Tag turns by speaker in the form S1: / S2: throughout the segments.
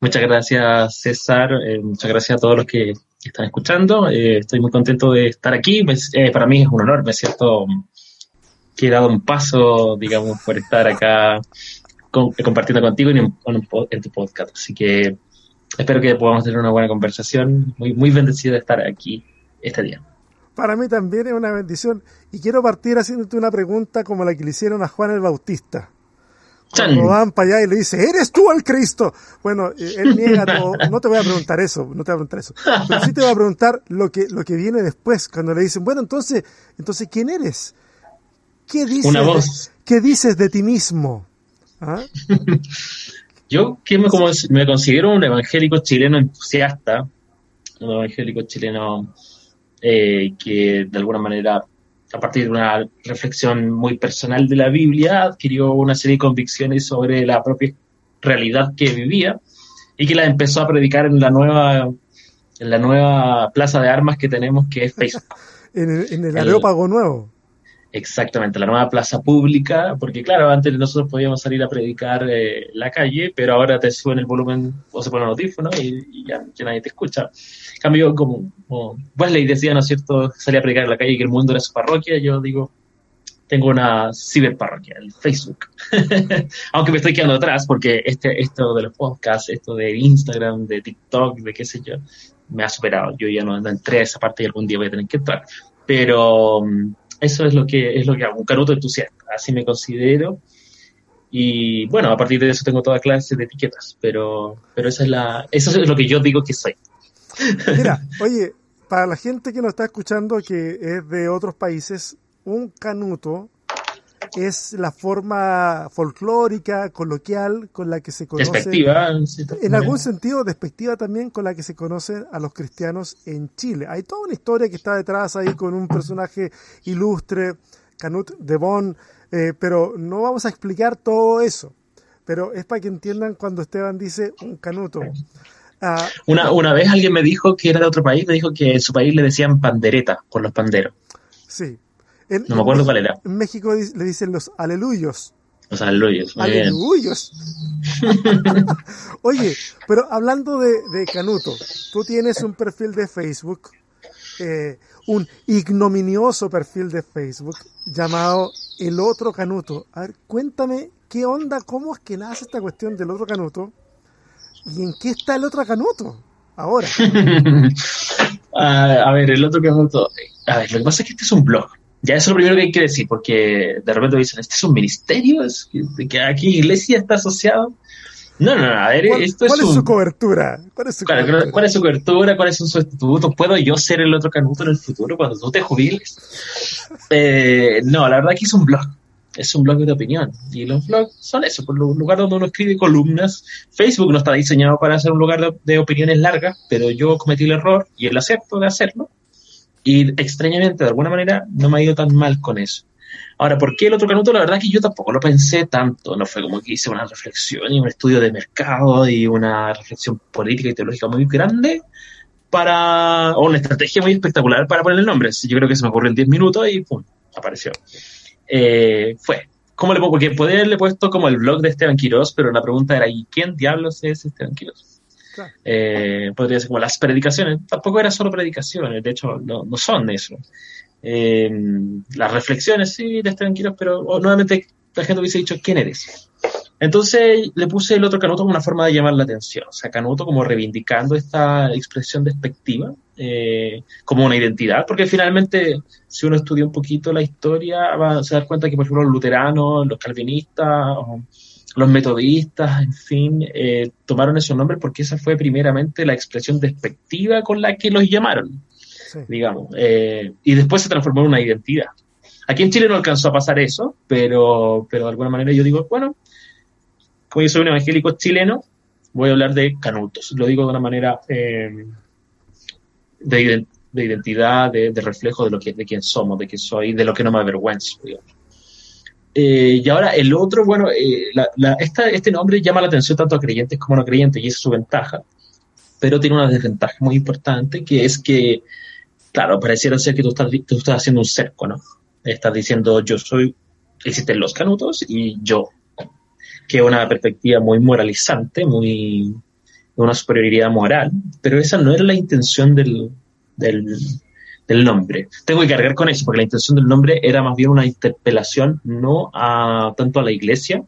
S1: Muchas gracias, César. Eh, muchas gracias a todos los que están escuchando. Eh, estoy muy contento de estar aquí. Eh, para mí es un honor. Me siento que he dado un paso, digamos, por estar acá compartiendo contigo en, en, tu podcast. Así que espero que podamos tener una buena conversación. Muy, muy bendecido de estar aquí este día.
S2: Para mí también es una bendición. Y quiero partir haciéndote una pregunta como la que le hicieron a Juan el Bautista. Cuando van para allá y le dice, ¿eres tú el Cristo? Bueno, eh, él niega todo. No te voy a preguntar eso, no te voy a preguntar eso. Pero sí te voy a preguntar lo que, lo que viene después, cuando le dicen, bueno, entonces, entonces, ¿quién eres? ¿Qué dices,
S1: Una voz.
S2: ¿qué dices de ti mismo? ¿Ah?
S1: Yo que me, como, me considero un evangélico chileno entusiasta, un evangélico chileno eh, que de alguna manera a partir de una reflexión muy personal de la Biblia, adquirió una serie de convicciones sobre la propia realidad que vivía y que la empezó a predicar en la nueva, en la nueva plaza de armas que tenemos, que es Facebook.
S2: en el, en el Areópago nuevo.
S1: Exactamente, la nueva plaza pública, porque claro, antes nosotros podíamos salir a predicar eh, la calle, pero ahora te suben el volumen o se pone el audífono y, ya, nadie te escucha. En cambio, como, como Wesley decía, ¿no es cierto?, salir a predicar en la calle y que el mundo era su parroquia, yo digo, tengo una ciberparroquia, el Facebook. Aunque me estoy quedando atrás porque este, esto de los podcasts, esto de Instagram, de TikTok, de qué sé yo, me ha superado. Yo ya no entré a esa parte y algún día voy a tener que entrar. Pero eso es lo que es lo que hago, un canuto entusiasta, así me considero. Y bueno, a partir de eso tengo toda clase de etiquetas, pero, pero esa es la, eso es lo que yo digo que soy.
S2: Mira, oye, para la gente que nos está escuchando que es de otros países, un canuto es la forma folclórica, coloquial, con la que se conoce.
S1: Despectiva.
S2: en algún sentido, despectiva también con la que se conoce a los cristianos en Chile. Hay toda una historia que está detrás ahí con un personaje ilustre, Canut de Bonn, eh, pero no vamos a explicar todo eso. Pero es para que entiendan cuando Esteban dice un canuto.
S1: Ah, una, una vez alguien me dijo que era de otro país, me dijo que en su país le decían pandereta por los panderos.
S2: Sí,
S1: no me acuerdo cuál era.
S2: En México le dicen los aleluyos.
S1: Los aleluyos.
S2: aleluyos. Oye, pero hablando de, Canuto, tú tienes un perfil de Facebook, eh, un ignominioso perfil de Facebook llamado El Otro Canuto. A ver, cuéntame qué onda, cómo es que nace esta cuestión del Otro Canuto y en qué está el Otro Canuto ahora.
S1: a ver, el Otro Canuto. A ver, lo que pasa es que este es un blog. Ya eso es lo primero que hay que decir, porque de repente dicen, ¿este es un ministerio? ¿Es que aquí iglesia está asociado? No, no, no, a ver, esto
S2: es,
S1: ¿cuál
S2: es su cobertura?
S1: ¿Cuál es su cobertura? ¿Cuál es su cobertura? ¿Cuáles son sus estatutos? ¿Puedo yo ser el otro canuto en el futuro cuando tú te jubiles? Eh, no, la verdad que es un blog. Es un blog de opinión. Y los blogs son eso, por un lugar donde uno escribe columnas. Facebook no está diseñado para ser un lugar de, de opiniones largas, pero yo cometí el error y el acepto de hacerlo y extrañamente, de alguna manera, no me ha ido tan mal con eso. Ahora, ¿por qué el otro canuto? La verdad es que yo tampoco lo pensé tanto. No fue como que hice una reflexión y un estudio de mercado y una reflexión política y teológica muy grande para, o una estrategia muy espectacular para poner el nombre. Yo creo que se me ocurrió en 10 minutos y ¡pum! apareció. Eh, fue. ¿Cómo le pongo? Porque podría haberle puesto como el blog de Esteban Quiroz, pero la pregunta era, ¿y quién diablos es Esteban Eh, podría ser como las predicaciones, tampoco eran solo predicaciones, de hecho no, no son eso. Eh, las reflexiones, sí, de tranquilos, pero nuevamente la gente hubiese dicho, ¿quién eres? Entonces le puse el otro canuto como una forma de llamar la atención, o sea, canuto como reivindicando esta expresión despectiva eh, como una identidad, porque finalmente si uno estudia un poquito la historia va a se dar cuenta que por ejemplo los luteranos, los calvinistas, los metodistas, en fin, eh, tomaron esos nombres porque esa fue primeramente la expresión despectiva con la que los llamaron, digamos, eh, y después se transformó en una identidad. Aquí en Chile no alcanzó a pasar eso, pero, pero de alguna manera yo digo, bueno, como yo soy un evangélico chileno, voy a hablar de canutos. Lo digo de una manera eh, de, identidad, de, reflejo de lo que de quién somos, de quién soy, de lo que no me avergüenzo, digamos. Eh, y ahora el otro, bueno, eh, este nombre llama la atención tanto a creyentes como a no creyentes y esa es su ventaja, pero tiene una desventaja muy importante que es que, claro, pareciera ser que tú estás, tú estás haciendo un cerco, ¿no? Estás diciendo yo soy, existen los canutos y yo, que es una perspectiva muy moralizante, muy, una superioridad moral, pero esa no era la intención del, nombre. Tengo que cargar con eso, porque la intención del nombre era más bien una interpelación no a tanto a la iglesia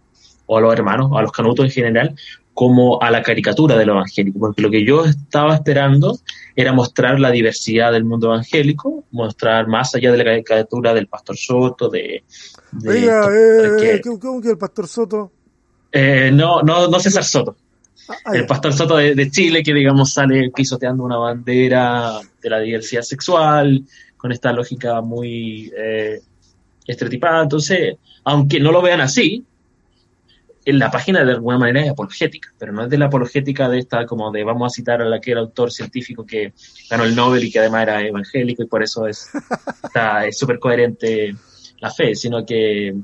S1: o a los hermanos, a los canutos en general, como a la caricatura del evangélico, porque lo que yo estaba esperando era mostrar la diversidad del mundo evangélico, mostrar más allá de la caricatura del pastor Soto, de...
S2: Oiga, eh, eh, ¿cómo que el pastor Soto?
S1: Eh, no, no, no César Soto. Ah, el pastor Soto de, Chile, que digamos sale pisoteando una bandera de la diversidad sexual, con esta lógica muy eh, estereotipada. Entonces, aunque no lo vean así, en la página de alguna manera es apologética, pero no es de la apologética de esta, como de vamos a citar a la que era autor científico que ganó el Nobel y que además era evangélico y por eso es súper coherente la fe, sino que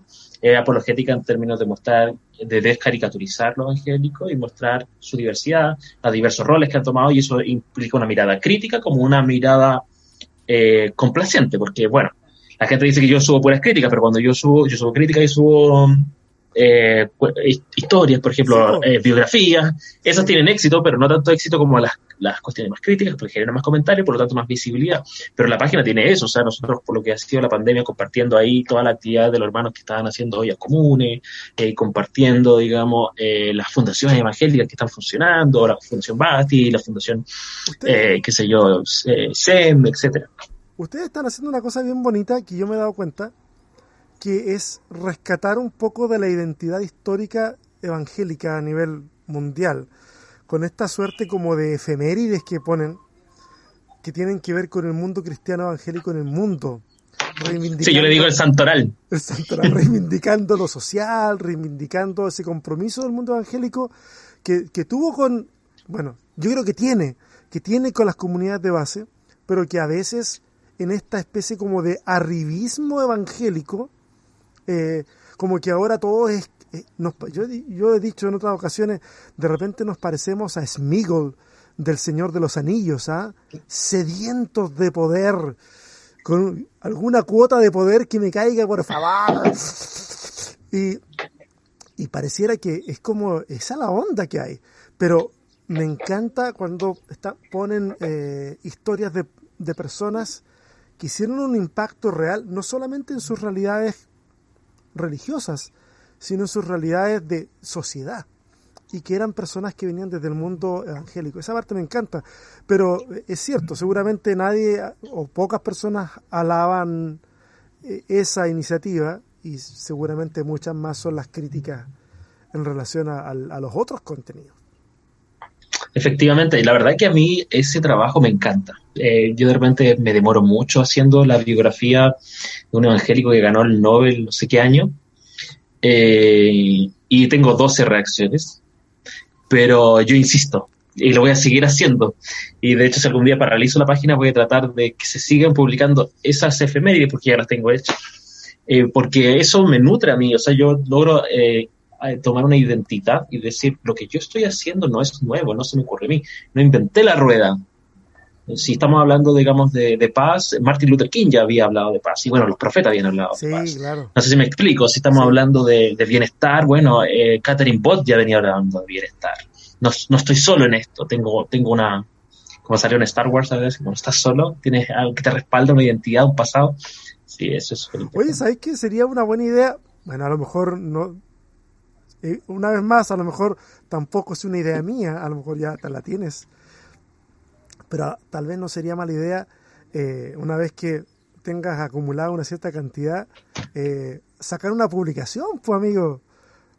S1: apologética en términos de mostrar, de descaricaturizar lo evangélico y mostrar su diversidad, los diversos roles que han tomado, y eso implica una mirada crítica como una mirada eh, complaciente, porque bueno, la gente dice que yo subo puras críticas, pero cuando yo subo, yo subo críticas y subo eh, historias, por ejemplo, eh, biografías, esas tienen éxito, pero no tanto éxito como las, las cuestiones más críticas, porque generan más comentarios, por lo tanto más visibilidad. Pero la página tiene eso, o sea, nosotros por lo que ha sido la pandemia, compartiendo ahí toda la actividad de los hermanos que estaban haciendo ollas comunes, eh, compartiendo, digamos, eh, las fundaciones evangélicas que están funcionando, la Fundación Bati, la Fundación, eh, qué sé yo, SEM, etcétera.
S2: Ustedes están haciendo una cosa bien bonita que yo me he dado cuenta, que es rescatar un poco de la identidad histórica evangélica a nivel mundial, con esta suerte como de efemérides que ponen, que tienen que ver con el mundo cristiano evangélico en el mundo.
S1: Sí, yo le digo el santoral.
S2: El santoral, reivindicando lo social, reivindicando ese compromiso del mundo evangélico que, que tuvo con, bueno, yo creo que tiene, que tiene con las comunidades de base, pero que a veces en esta especie como de arribismo evangélico eh, como que ahora todo es... Eh, yo, he dicho en otras ocasiones, de repente nos parecemos a Smigol del Señor de los Anillos, ¿ah? sedientos de poder, con alguna cuota de poder que me caiga, por favor. Y, y pareciera que es como esa la onda que hay. Pero me encanta cuando está, ponen eh, historias de, de personas que hicieron un impacto real, no solamente en sus realidades religiosas, sino en sus realidades de sociedad y que eran personas que venían desde el mundo evangélico. Esa parte me encanta, pero es cierto, seguramente nadie o pocas personas alaban eh, esa iniciativa y seguramente muchas más son las críticas en relación a, los otros contenidos.
S1: Efectivamente, y la verdad es que a mí ese trabajo me encanta. Eh, yo de repente me demoro mucho haciendo la biografía de un evangélico que ganó el Nobel no sé qué año, eh, y tengo 12 reacciones, pero yo insisto, y lo voy a seguir haciendo. Y de hecho, si algún día paralizo la página, voy a tratar de que se sigan publicando esas efemérides, porque ya las tengo hechas. Eh, porque eso me nutre a mí, o sea, yo logro eh, tomar una identidad y decir, lo que yo estoy haciendo no es nuevo, no se me ocurre a mí, no inventé la rueda, si estamos hablando, digamos, de, paz, Martin Luther King ya había hablado de paz, y bueno, los profetas habían hablado de paz. No sé si me explico, si estamos hablando de, bienestar, bueno, eh, Catherine Bott ya venía hablando de bienestar. No, no, estoy solo en esto, tengo, tengo una, como salió en Star Wars, ¿sabes? Cuando estás solo, tienes algo que te respalda, una identidad, un pasado. Sí, eso es.
S2: Oye, ¿sabes qué sería una buena idea? Bueno, a lo mejor no, eh, una vez más, a lo mejor tampoco es una idea mía, a lo mejor ya te la tienes pero tal vez no sería mala idea, eh, una vez que tengas acumulado una cierta cantidad, eh, sacar una publicación, pues amigo,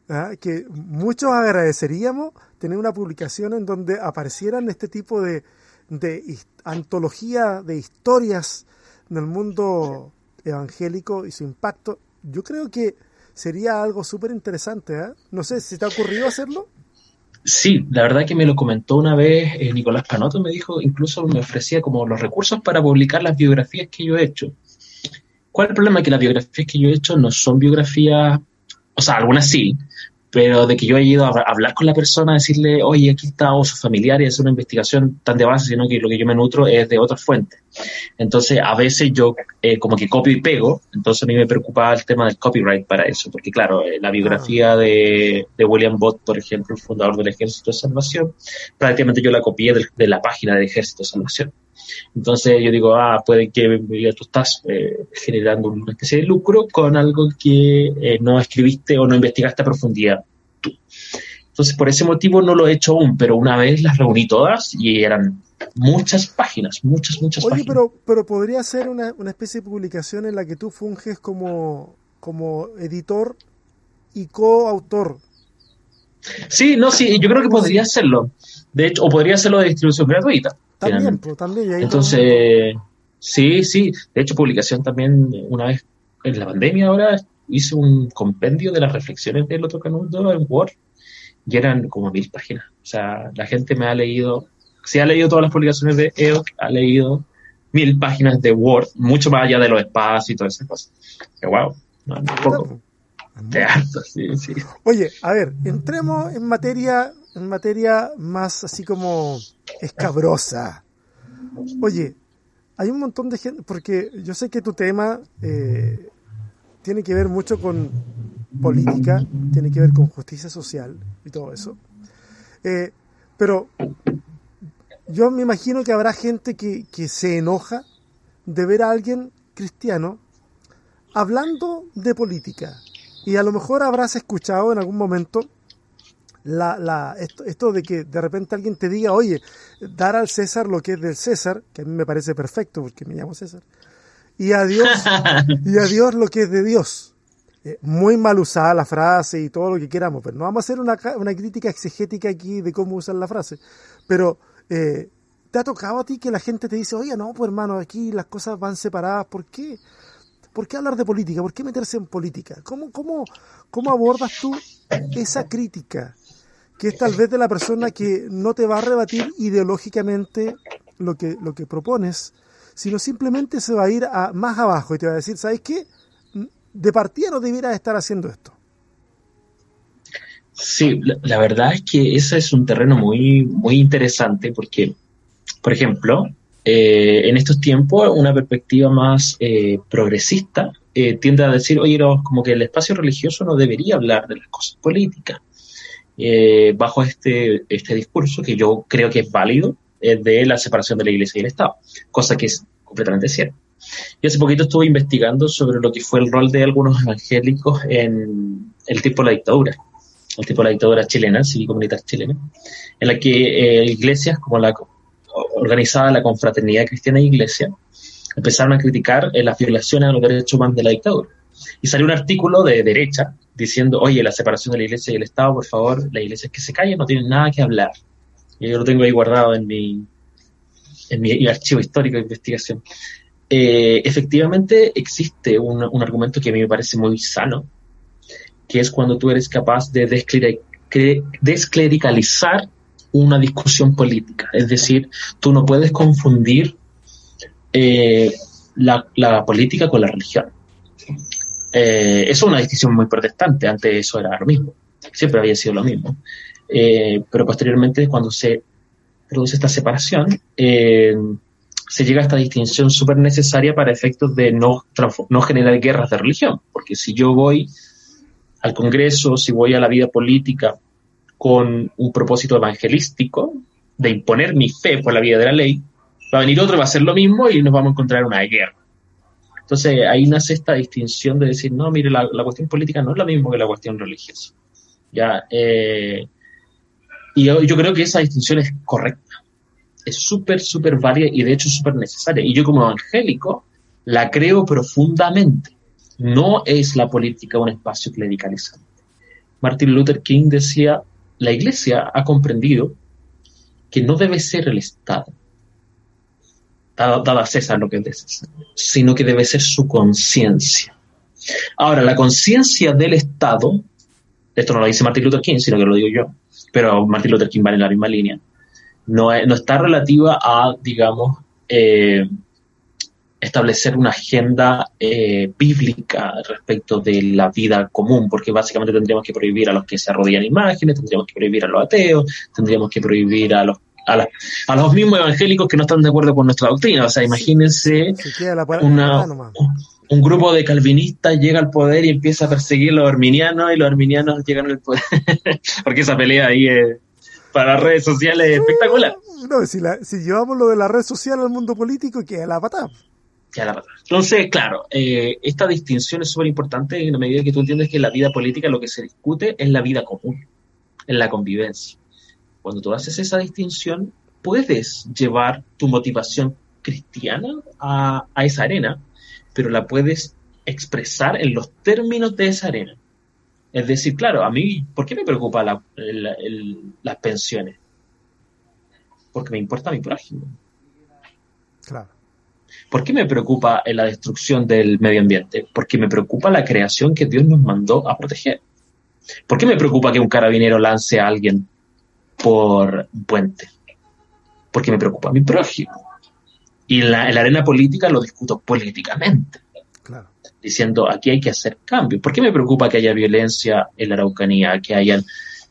S2: ¿ah? que muchos agradeceríamos tener una publicación en donde aparecieran este tipo de, de antología de historias del mundo evangélico y su impacto. Yo creo que sería algo súper interesante. ¿ah? No sé, si te ha ocurrido hacerlo?
S1: Sí, la verdad que me lo comentó una vez eh, Nicolás Canoto, me dijo, incluso me ofrecía como los recursos para publicar las biografías que yo he hecho. ¿Cuál es el problema? Que las biografías que yo he hecho no son biografías, o sea, algunas sí, pero de que yo haya ido a hablar con la persona, decirle, oye, aquí está, o sus familiares, hacer una investigación tan de base, sino que lo que yo me nutro es de otras fuentes. Entonces, a veces yo eh, como que copio y pego, entonces a mí me preocupaba el tema del copyright para eso, porque claro, eh, la biografía ah. de, de, William Bott, por ejemplo, el fundador del Ejército de Salvación, prácticamente yo la copié de, la página del Ejército de Salvación. Entonces yo digo, ah, puede que tú estás eh, generando una especie de lucro con algo que no escribiste o no investigaste a profundidad tú. Entonces, por ese motivo no lo he hecho aún, pero una vez las reuní todas y eran muchas páginas, muchas, muchas
S2: Oye,
S1: páginas.
S2: pero, pero podría ser una, una, especie de publicación en la que tú funges como, como editor y coautor.
S1: Sí, no, sí, yo creo que podría hacerlo. De hecho, o podría hacerlo de distribución gratuita.
S2: También, pues, también.
S1: Entonces, sí, sí. De hecho, publicación también, una vez en la pandemia ahora, hice un compendio de las reflexiones del otro canuto en Word y eran como mil páginas. O sea, la gente me ha leído, si ha leído todas las publicaciones de EOC, ha leído mil páginas de Word, mucho más allá de los espacios y todas esas cosas. Que wow, no, un poco. sí, sí.
S2: Oye, a ver, entremos en materia, en materia más así como escabrosa. Oye, hay un montón de gente, porque yo sé que tu tema eh, tiene que ver mucho con política, tiene que ver con justicia social y todo eso. Eh, pero yo me imagino que habrá gente que, que, se enoja de ver a alguien cristiano hablando de política. Y a lo mejor habrás escuchado en algún momento la, la, esto, esto, de que de repente alguien te diga, oye, dar al César lo que es del César, que a mí me parece perfecto porque me llamo César, y a Dios, y a Dios lo que es de Dios. Eh, muy mal usada la frase y todo lo que queramos, pero no vamos a hacer una, una crítica exegética aquí de cómo usar la frase. Pero, eh, ¿te ha tocado a ti que la gente te dice, oye, no, pues hermano, aquí las cosas van separadas? ¿Por qué? ¿Por qué hablar de política? ¿Por qué meterse en política? ¿Cómo, cómo, cómo abordas tú esa crítica? Que es tal vez de la persona que no te va a rebatir ideológicamente lo que, lo que propones, sino simplemente se va a ir a más abajo y te va a decir, ¿sabes qué? De partida no debieras estar haciendo esto.
S1: Sí, la, verdad es que ese es un terreno muy, muy interesante porque, por ejemplo, eh, en estos tiempos una perspectiva más eh, progresista eh, tiende a decir, oye, como que el espacio religioso no debería hablar de las cosas políticas. Bajo este, este discurso, que yo creo que es válido, de la separación de la Iglesia y el Estado, cosa que es completamente cierta. Y hace poquito estuve investigando sobre lo que fue el rol de algunos evangélicos en el tipo de la dictadura, el tipo de la dictadura chilena, civil comunitaria chilena, en la que eh, iglesias como la organizada la Confraternidad Cristiana e Iglesia empezaron a criticar eh, las violaciones a los derechos humanos de la dictadura. Y salió un artículo de derecha diciendo, oye, la separación de la iglesia y el Estado, por favor, las iglesias que se callen no tienen nada que hablar. Y yo lo tengo ahí guardado en mi, en mi archivo histórico de investigación. Eh, efectivamente existe un, un, argumento que a mí me parece muy sano, que es cuando tú eres capaz de desclericalizar una discusión política. Es decir, tú no puedes confundir eh, la, la, política con la religión. Eh, eso es una distinción muy protestante, antes eso era lo mismo, siempre había sido lo mismo. Eh, pero posteriormente, cuando se produce esta separación, eh, se llega a esta distinción súper necesaria para efectos de no, no generar guerras de religión. Porque si yo voy al Congreso, si voy a la vida política con un propósito evangelístico, de imponer mi fe por la vida de la ley, va a venir otro, va a hacer lo mismo y nos vamos a encontrar una guerra. Entonces ahí nace esta distinción de decir, no, mire, la, cuestión política no es lo mismo que la cuestión religiosa. Ya, eh, y yo, yo, creo que esa distinción es correcta es súper, súper válida y de hecho súper necesaria. Y yo como evangélico la creo profundamente. No es la política un espacio clericalizante. Martin Luther King decía, la iglesia ha comprendido que no debe ser el Estado, dada a César lo que es de César, sino que debe ser su conciencia. Ahora, la conciencia del Estado, esto no lo dice Martin Luther King, sino que lo digo yo, pero Martin Luther King va en la misma línea, no, no está relativa a, digamos, eh, establecer una agenda eh, bíblica respecto de la vida común, porque básicamente tendríamos que prohibir a los que se arrodillan imágenes, tendríamos que prohibir a los ateos, tendríamos que prohibir a los a, los mismos evangélicos que no están de acuerdo con nuestra doctrina. O sea, imagínense un grupo de calvinistas llega al poder y empieza a perseguir a los arminianos y los arminianos llegan al poder. Porque esa pelea ahí es, para las redes sociales es espectacular.
S2: No, si, si llevamos lo de la red social al mundo político, que es la patada.
S1: Entonces, claro, eh, esta distinción es súper importante en la medida que tú entiendes que la vida política lo que se discute es la vida común, en la convivencia. Cuando tú haces esa distinción, puedes llevar tu motivación cristiana a, esa arena, pero la puedes expresar en los términos de esa arena. Es decir, claro, a mí, ¿por qué me preocupa las pensiones? Porque me importa mi prójimo. Claro. ¿Por qué me preocupa la destrucción del medio ambiente? Porque me preocupa la creación que Dios nos mandó a proteger. ¿Por qué me preocupa que un carabinero lance a alguien por un puente? Porque me preocupa mi prójimo. Y en la, arena política lo discuto políticamente. Diciendo, aquí hay que hacer cambios. ¿Por qué me preocupa que haya violencia en la Araucanía, que hayan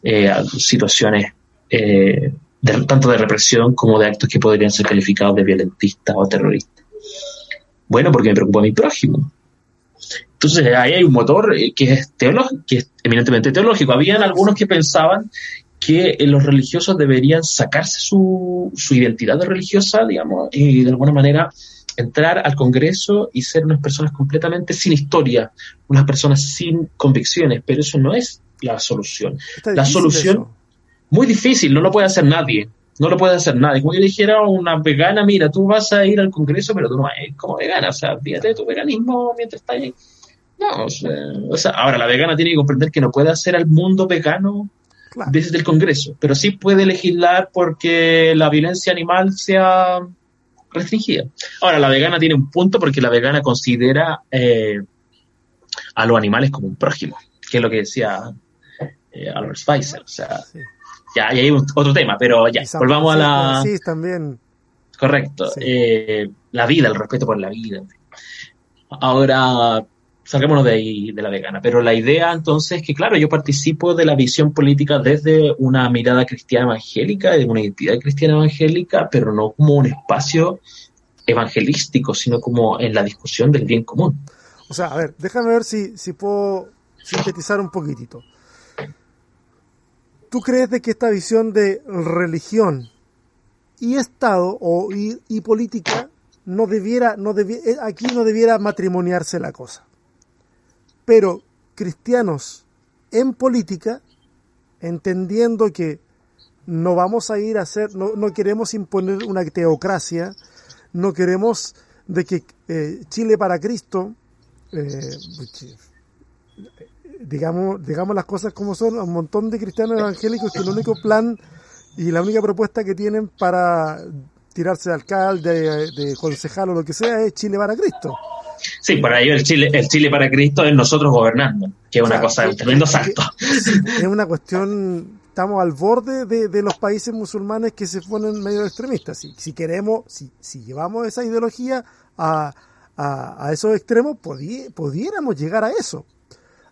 S1: eh, situaciones eh, tanto de represión como de actos que podrían ser calificados de violentistas o terroristas? Bueno, porque me preocupa mi prójimo. Entonces ahí hay un motor eh, que es, teológico, que es eminentemente teológico. Habían algunos que pensaban que eh, los religiosos deberían sacarse su, su identidad religiosa, digamos, y de alguna manera entrar al Congreso y ser unas personas completamente sin historia, unas personas sin convicciones, pero eso no es la solución. La solución, muy difícil, no lo puede hacer nadie. No lo puede hacer nadie. Como yo dijera a una vegana, mira, tú vas a ir al Congreso, pero tú no eres como vegana. O sea, fíjate tu veganismo mientras estás ahí. No, o sea, ahora la vegana tiene que comprender que no puede hacer al mundo vegano desde el Congreso, pero sí puede legislar porque la violencia animal sea restringida. Ahora, la vegana tiene un punto porque la vegana considera eh, a los animales como un prójimo, que es lo que decía eh, Albert Spicer. O sea, ya, y hay otro tema, pero ya, volvamos a la...
S2: Sí, también.
S1: Correcto. Eh, la vida, el respeto por la vida. Ahora, salgámonos de ahí, de la vegana. Pero la idea entonces es que, claro, yo participo de la visión política desde una mirada cristiana evangélica, de una identidad cristiana evangélica, pero no como un espacio evangelístico, sino como en la discusión del bien común.
S2: O sea, a ver, déjame ver si, si puedo sintetizar un poquitito. ¿Tú crees de que esta visión de religión y Estado o, y, política no debiera, no debiera, eh, aquí no debiera matrimoniarse la cosa? Pero cristianos en política, entendiendo que no vamos a ir a hacer, no, no queremos imponer una teocracia, no queremos de que eh, Chile para Cristo, eh, digamos, digamos las cosas como son, un montón de cristianos evangélicos que el único plan y la única propuesta que tienen para tirarse de alcalde, de, concejal o lo que sea es Chile para Cristo.
S1: Sí, para ellos el Chile, el Chile para Cristo es nosotros gobernando, que es una cosa, un tremendo salto.
S2: Es una cuestión, estamos al borde de, los países musulmanes que se ponen medio extremistas. Si, si queremos, si, si llevamos esa ideología a, a, esos extremos, pudiéramos llegar a eso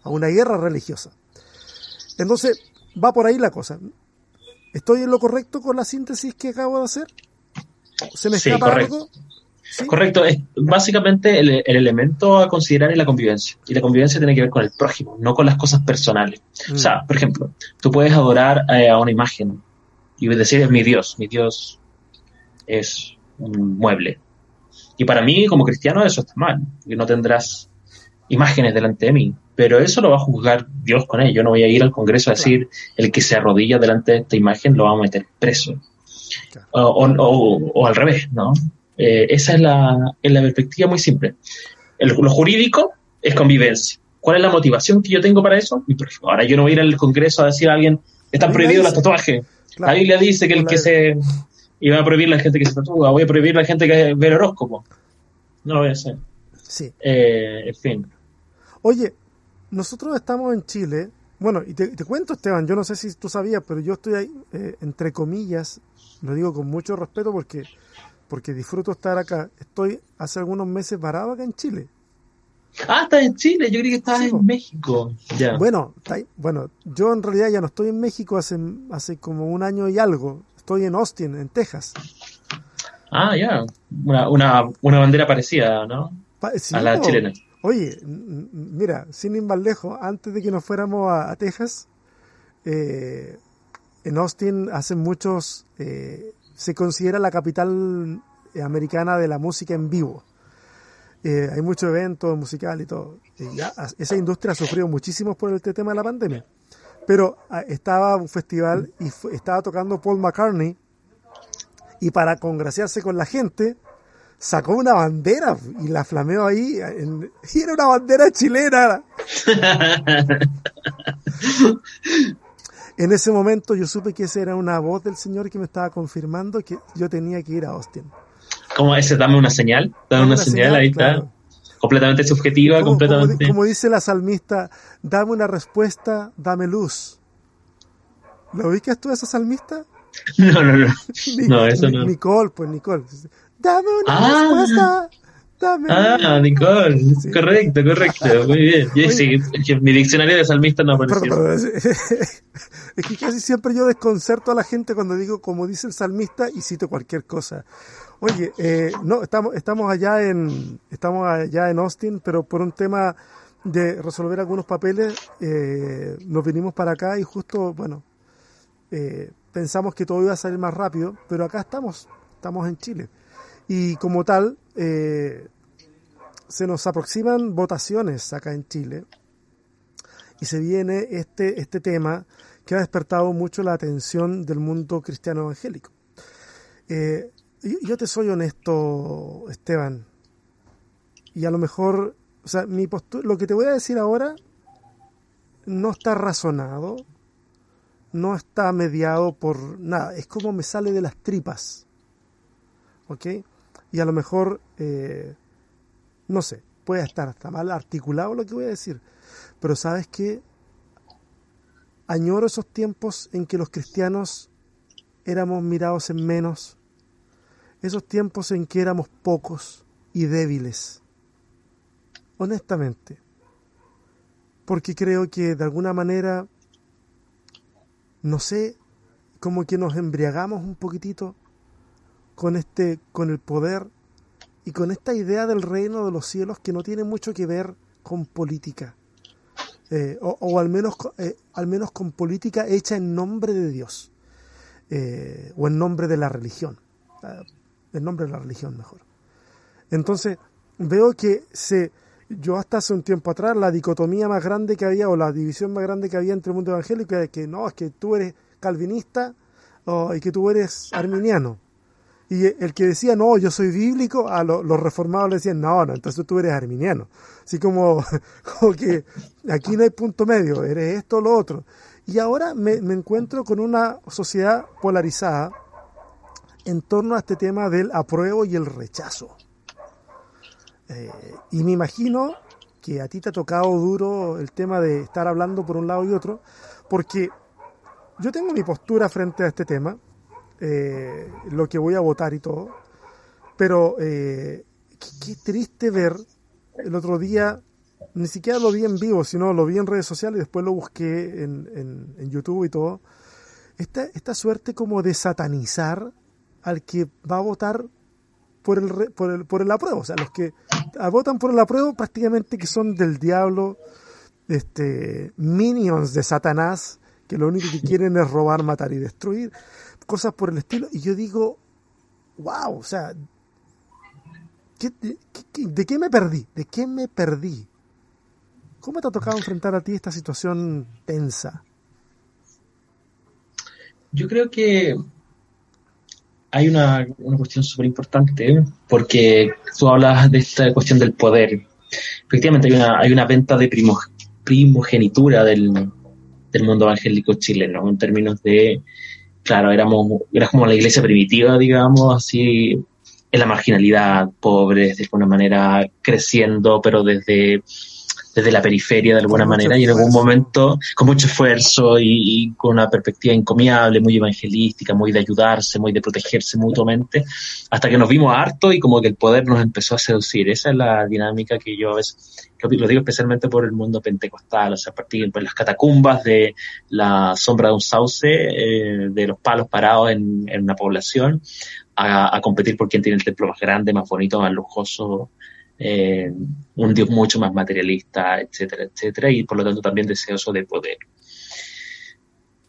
S2: a una guerra religiosa. Entonces, va por ahí la cosa. ¿Estoy en lo correcto con la síntesis que acabo de hacer?
S1: ¿Se me escapa algo? Correcto, es básicamente el, elemento a considerar es la convivencia. Y la convivencia tiene que ver con el prójimo, no con las cosas personales. O sea, mm. por ejemplo, tú puedes adorar eh, a una imagen y decir es mi Dios, mi Dios es un mueble. Y para mí, como cristiano, eso está mal, porque no tendrás imágenes delante de mí pero eso lo va a juzgar Dios con él. Yo no voy a ir al Congreso a decir el que se arrodilla delante de esta imagen lo va a meter preso. O, al revés, ¿no? Eh, esa es la, la perspectiva muy simple. lo jurídico es convivencia. ¿Cuál es la motivación que yo tengo para eso? Ahora yo no voy a ir al Congreso a decir a alguien, están prohibidos los tatuajes. La Biblia dice que el que se... iba a prohibir la gente que se tatúa, voy a prohibir la gente que ve el horóscopo. No lo voy a hacer.
S2: Sí.
S1: Eh, en fin.
S2: Oye, nosotros estamos en Chile, bueno, y te, cuento Esteban, yo no sé si tú sabías, pero yo estoy ahí, eh, entre comillas, lo digo con mucho respeto porque porque disfruto estar acá. Estoy hace algunos meses varado acá en Chile.
S1: Ah, estás en Chile, yo creí que estabas en México.
S2: Bueno, bueno, yo en realidad ya no estoy en México hace, hace como un año y algo. Estoy en Austin, en Texas.
S1: Ah, ya. Una, una, una, bandera parecida, ¿no? a la chilena.
S2: Oye, mira, sin ir más lejos, antes de que nos fuéramos a, Texas, eh, en Austin hacen muchos, eh, se considera la capital americana de la música en vivo. Eh, hay muchos eventos musicales y todo. esa industria ha sufrido muchísimo por el tema de la pandemia. Pero ah, estaba un festival y estaba tocando Paul McCartney y para congraciarse con la gente sacó una bandera y la flameó ahí y era una bandera chilena. en ese momento yo supe que esa era una voz del Señor que me estaba confirmando que yo tenía que ir a Austin.
S1: ¿Cómo ese? Dame una señal. Dame una, señal, ahí está. Completamente subjetiva, completamente.
S2: Como, dice la salmista, dame una respuesta, dame luz. ¿Lo ubicas tú esa salmista?
S1: No, no, no. no, eso no.
S2: Nicole, pues Nicole. Dame una ah. respuesta. Dame
S1: ah, Nicole. Correcto, correcto. Muy bien. mi diccionario de salmista no apareció.
S2: es que casi siempre yo desconcerto a la gente cuando digo como dice el salmista y cito cualquier cosa. Oye, eh, no, estamos, estamos allá en, estamos allá en Austin, pero por un tema de resolver algunos papeles, eh, nos vinimos para acá y justo, bueno, eh, pensamos que todo iba a salir más rápido, pero acá estamos, estamos en Chile. Y como tal, eh, se nos aproximan votaciones acá en Chile y se viene este, este tema que ha despertado mucho la atención del mundo cristiano evangélico. Eh, yo te soy honesto, Esteban, y a lo mejor, o sea, mi lo que te voy a decir ahora no está razonado, no está mediado por nada, es como me sale de las tripas. ¿Ok? Y a lo mejor, eh, no sé, puede estar hasta mal articulado lo que voy a decir, pero sabes que añoro esos tiempos en que los cristianos éramos mirados en menos, esos tiempos en que éramos pocos y débiles, honestamente, porque creo que de alguna manera no sé, como que nos embriagamos un poquitito con este, con el poder y con esta idea del reino de los cielos que no tiene mucho que ver con política. Eh, o, al menos eh, al menos con política hecha en nombre de Dios eh, o en nombre de la religión en nombre de la religión mejor entonces veo que se yo hasta hace un tiempo atrás la dicotomía más grande que había o la división más grande que había entre el mundo evangélico era que no, es que tú eres calvinista o, y que tú eres arminiano. Y el que decía, no, yo soy bíblico, a los reformados le decían, no, no, entonces tú eres arminiano. Así como, que aquí no hay punto medio, eres esto o lo otro. Y ahora me, me encuentro con una sociedad polarizada en torno a este tema del apruebo y el rechazo. Eh, y me imagino que a ti te ha tocado duro el tema de estar hablando por un lado y otro, porque yo tengo mi postura frente a este tema, eh, lo que voy a votar y todo, pero eh, qué, triste ver el otro día, ni siquiera lo vi en vivo, sino lo vi en redes sociales y después lo busqué en, en YouTube y todo, esta, esta suerte como de satanizar al que va a votar por el, por el, por el apruebo. O sea, los que votan por el apruebo prácticamente que son del diablo, este, minions de Satanás, que lo único que quieren es robar, matar y destruir, cosas por el estilo. Y yo digo, wow, o sea, de, qué me perdí? ¿De qué me perdí? ¿Cómo te ha tocado enfrentar a ti esta situación tensa?
S1: Yo creo que hay una, una cuestión súper importante, porque tú hablas de esta cuestión del poder. Efectivamente, hay una, hay una venta de primogenitura del, del mundo evangélico chileno, en términos de, claro, éramos, era como la iglesia primitiva, digamos, así, en la marginalidad, pobres, de alguna manera creciendo, pero desde desde la periferia de alguna manera y en algún momento con mucho esfuerzo y, con una perspectiva encomiable, muy evangelística, muy de ayudarse, muy de protegerse mutuamente, hasta que nos vimos harto y como que el poder nos empezó a seducir. Esa es la dinámica que yo a veces lo digo especialmente por el mundo pentecostal, o sea, a partir de las catacumbas de la sombra de un sauce, eh, de los palos parados en, en una población, a, a, competir por quién tiene el templo más grande, más bonito, más lujoso, eh, un Dios mucho más materialista, etcétera, etcétera, y por lo tanto también deseoso de poder.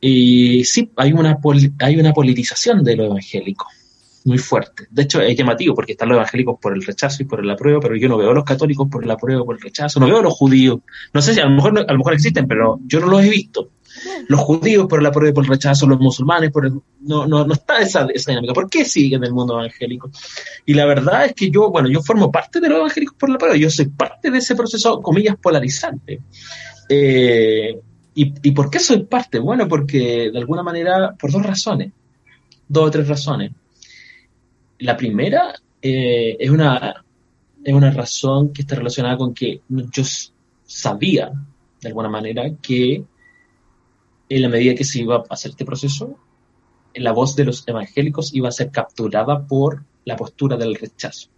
S1: Y sí, hay una, hay una politización de lo evangélico muy fuerte. De hecho, es llamativo porque están los evangélicos por el rechazo y por el apruebo, pero yo no veo a los católicos por el apruebo por el rechazo, no veo a los judíos. No sé si a lo mejor, a lo mejor existen, pero yo no los he visto. Los judíos por el apruebo y por el rechazo, los musulmanes por el... No, no, no está esa, esa dinámica. ¿Por qué siguen el mundo evangélico? Y la verdad es que yo, bueno, yo formo parte de los evangélicos por el apruebo, yo soy parte de ese proceso, comillas, polarizante. Eh, ¿y, ¿Y por qué soy parte? Bueno, porque de alguna manera, por dos razones, dos o tres razones. La primera eh, es, una, es una razón que está relacionada con que yo sabía, de alguna manera, que en la medida que se iba a hacer este proceso, la voz de los evangélicos iba a ser capturada por la postura del rechazo.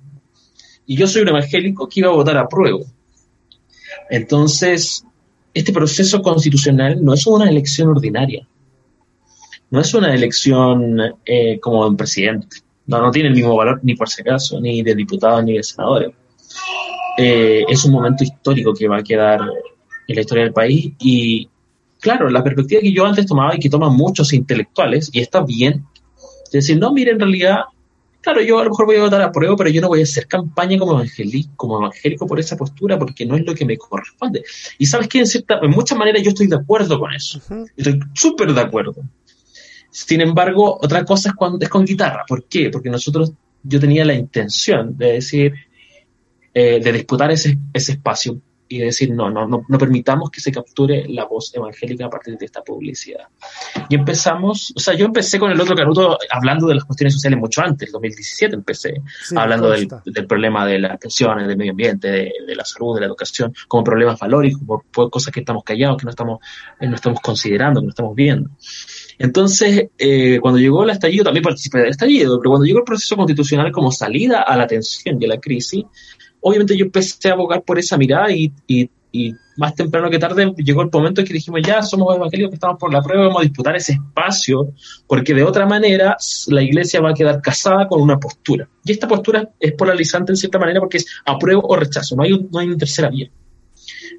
S1: Y yo soy un evangélico que iba a votar a prueba. Entonces, este proceso constitucional no es una elección ordinaria, no es una elección eh, como un presidente, no, no tiene el mismo valor ni por si acaso, ni de diputados ni de senadores. Eh, es un momento histórico que va a quedar en la historia del país y claro, la perspectiva que yo antes tomaba y que toman muchos intelectuales, y está bien, es decir, no, mire, en realidad, claro, yo a lo mejor voy a votar a prueba, pero yo no voy a hacer campaña como evangélico, como evangélico por esa postura porque no es lo que me corresponde. Y sabes que en, cierta, en muchas maneras yo estoy de acuerdo con eso, estoy súper de acuerdo. Sin embargo, otra cosa es cuando es con guitarra. ¿Por qué? Porque nosotros, yo tenía la intención de decir, eh, de disputar ese, ese espacio y decir, no, no, no, no permitamos que se capture la voz evangélica a partir de esta publicidad. Y empezamos, o sea, yo empecé con el otro Canuto hablando de las cuestiones sociales mucho antes, el 2017 empecé, hablando del, del, problema de las pensiones, del medio ambiente, de, la salud, de la educación, como problemas valóricos, por, cosas que estamos callados, que no estamos, no estamos considerando, que no estamos viendo. Entonces, eh, cuando llegó el estallido, también participé del estallido, pero cuando llegó el proceso constitucional como salida a la tensión y a la crisis, obviamente yo empecé a abogar por esa mirada y, y, y, más temprano que tarde llegó el momento en que dijimos, ya somos evangélicos que estamos por la prueba, vamos a disputar ese espacio, porque de otra manera la iglesia va a quedar casada con una postura. Y esta postura es polarizante en cierta manera porque es apruebo o rechazo, no hay, un, no hay una tercera vía.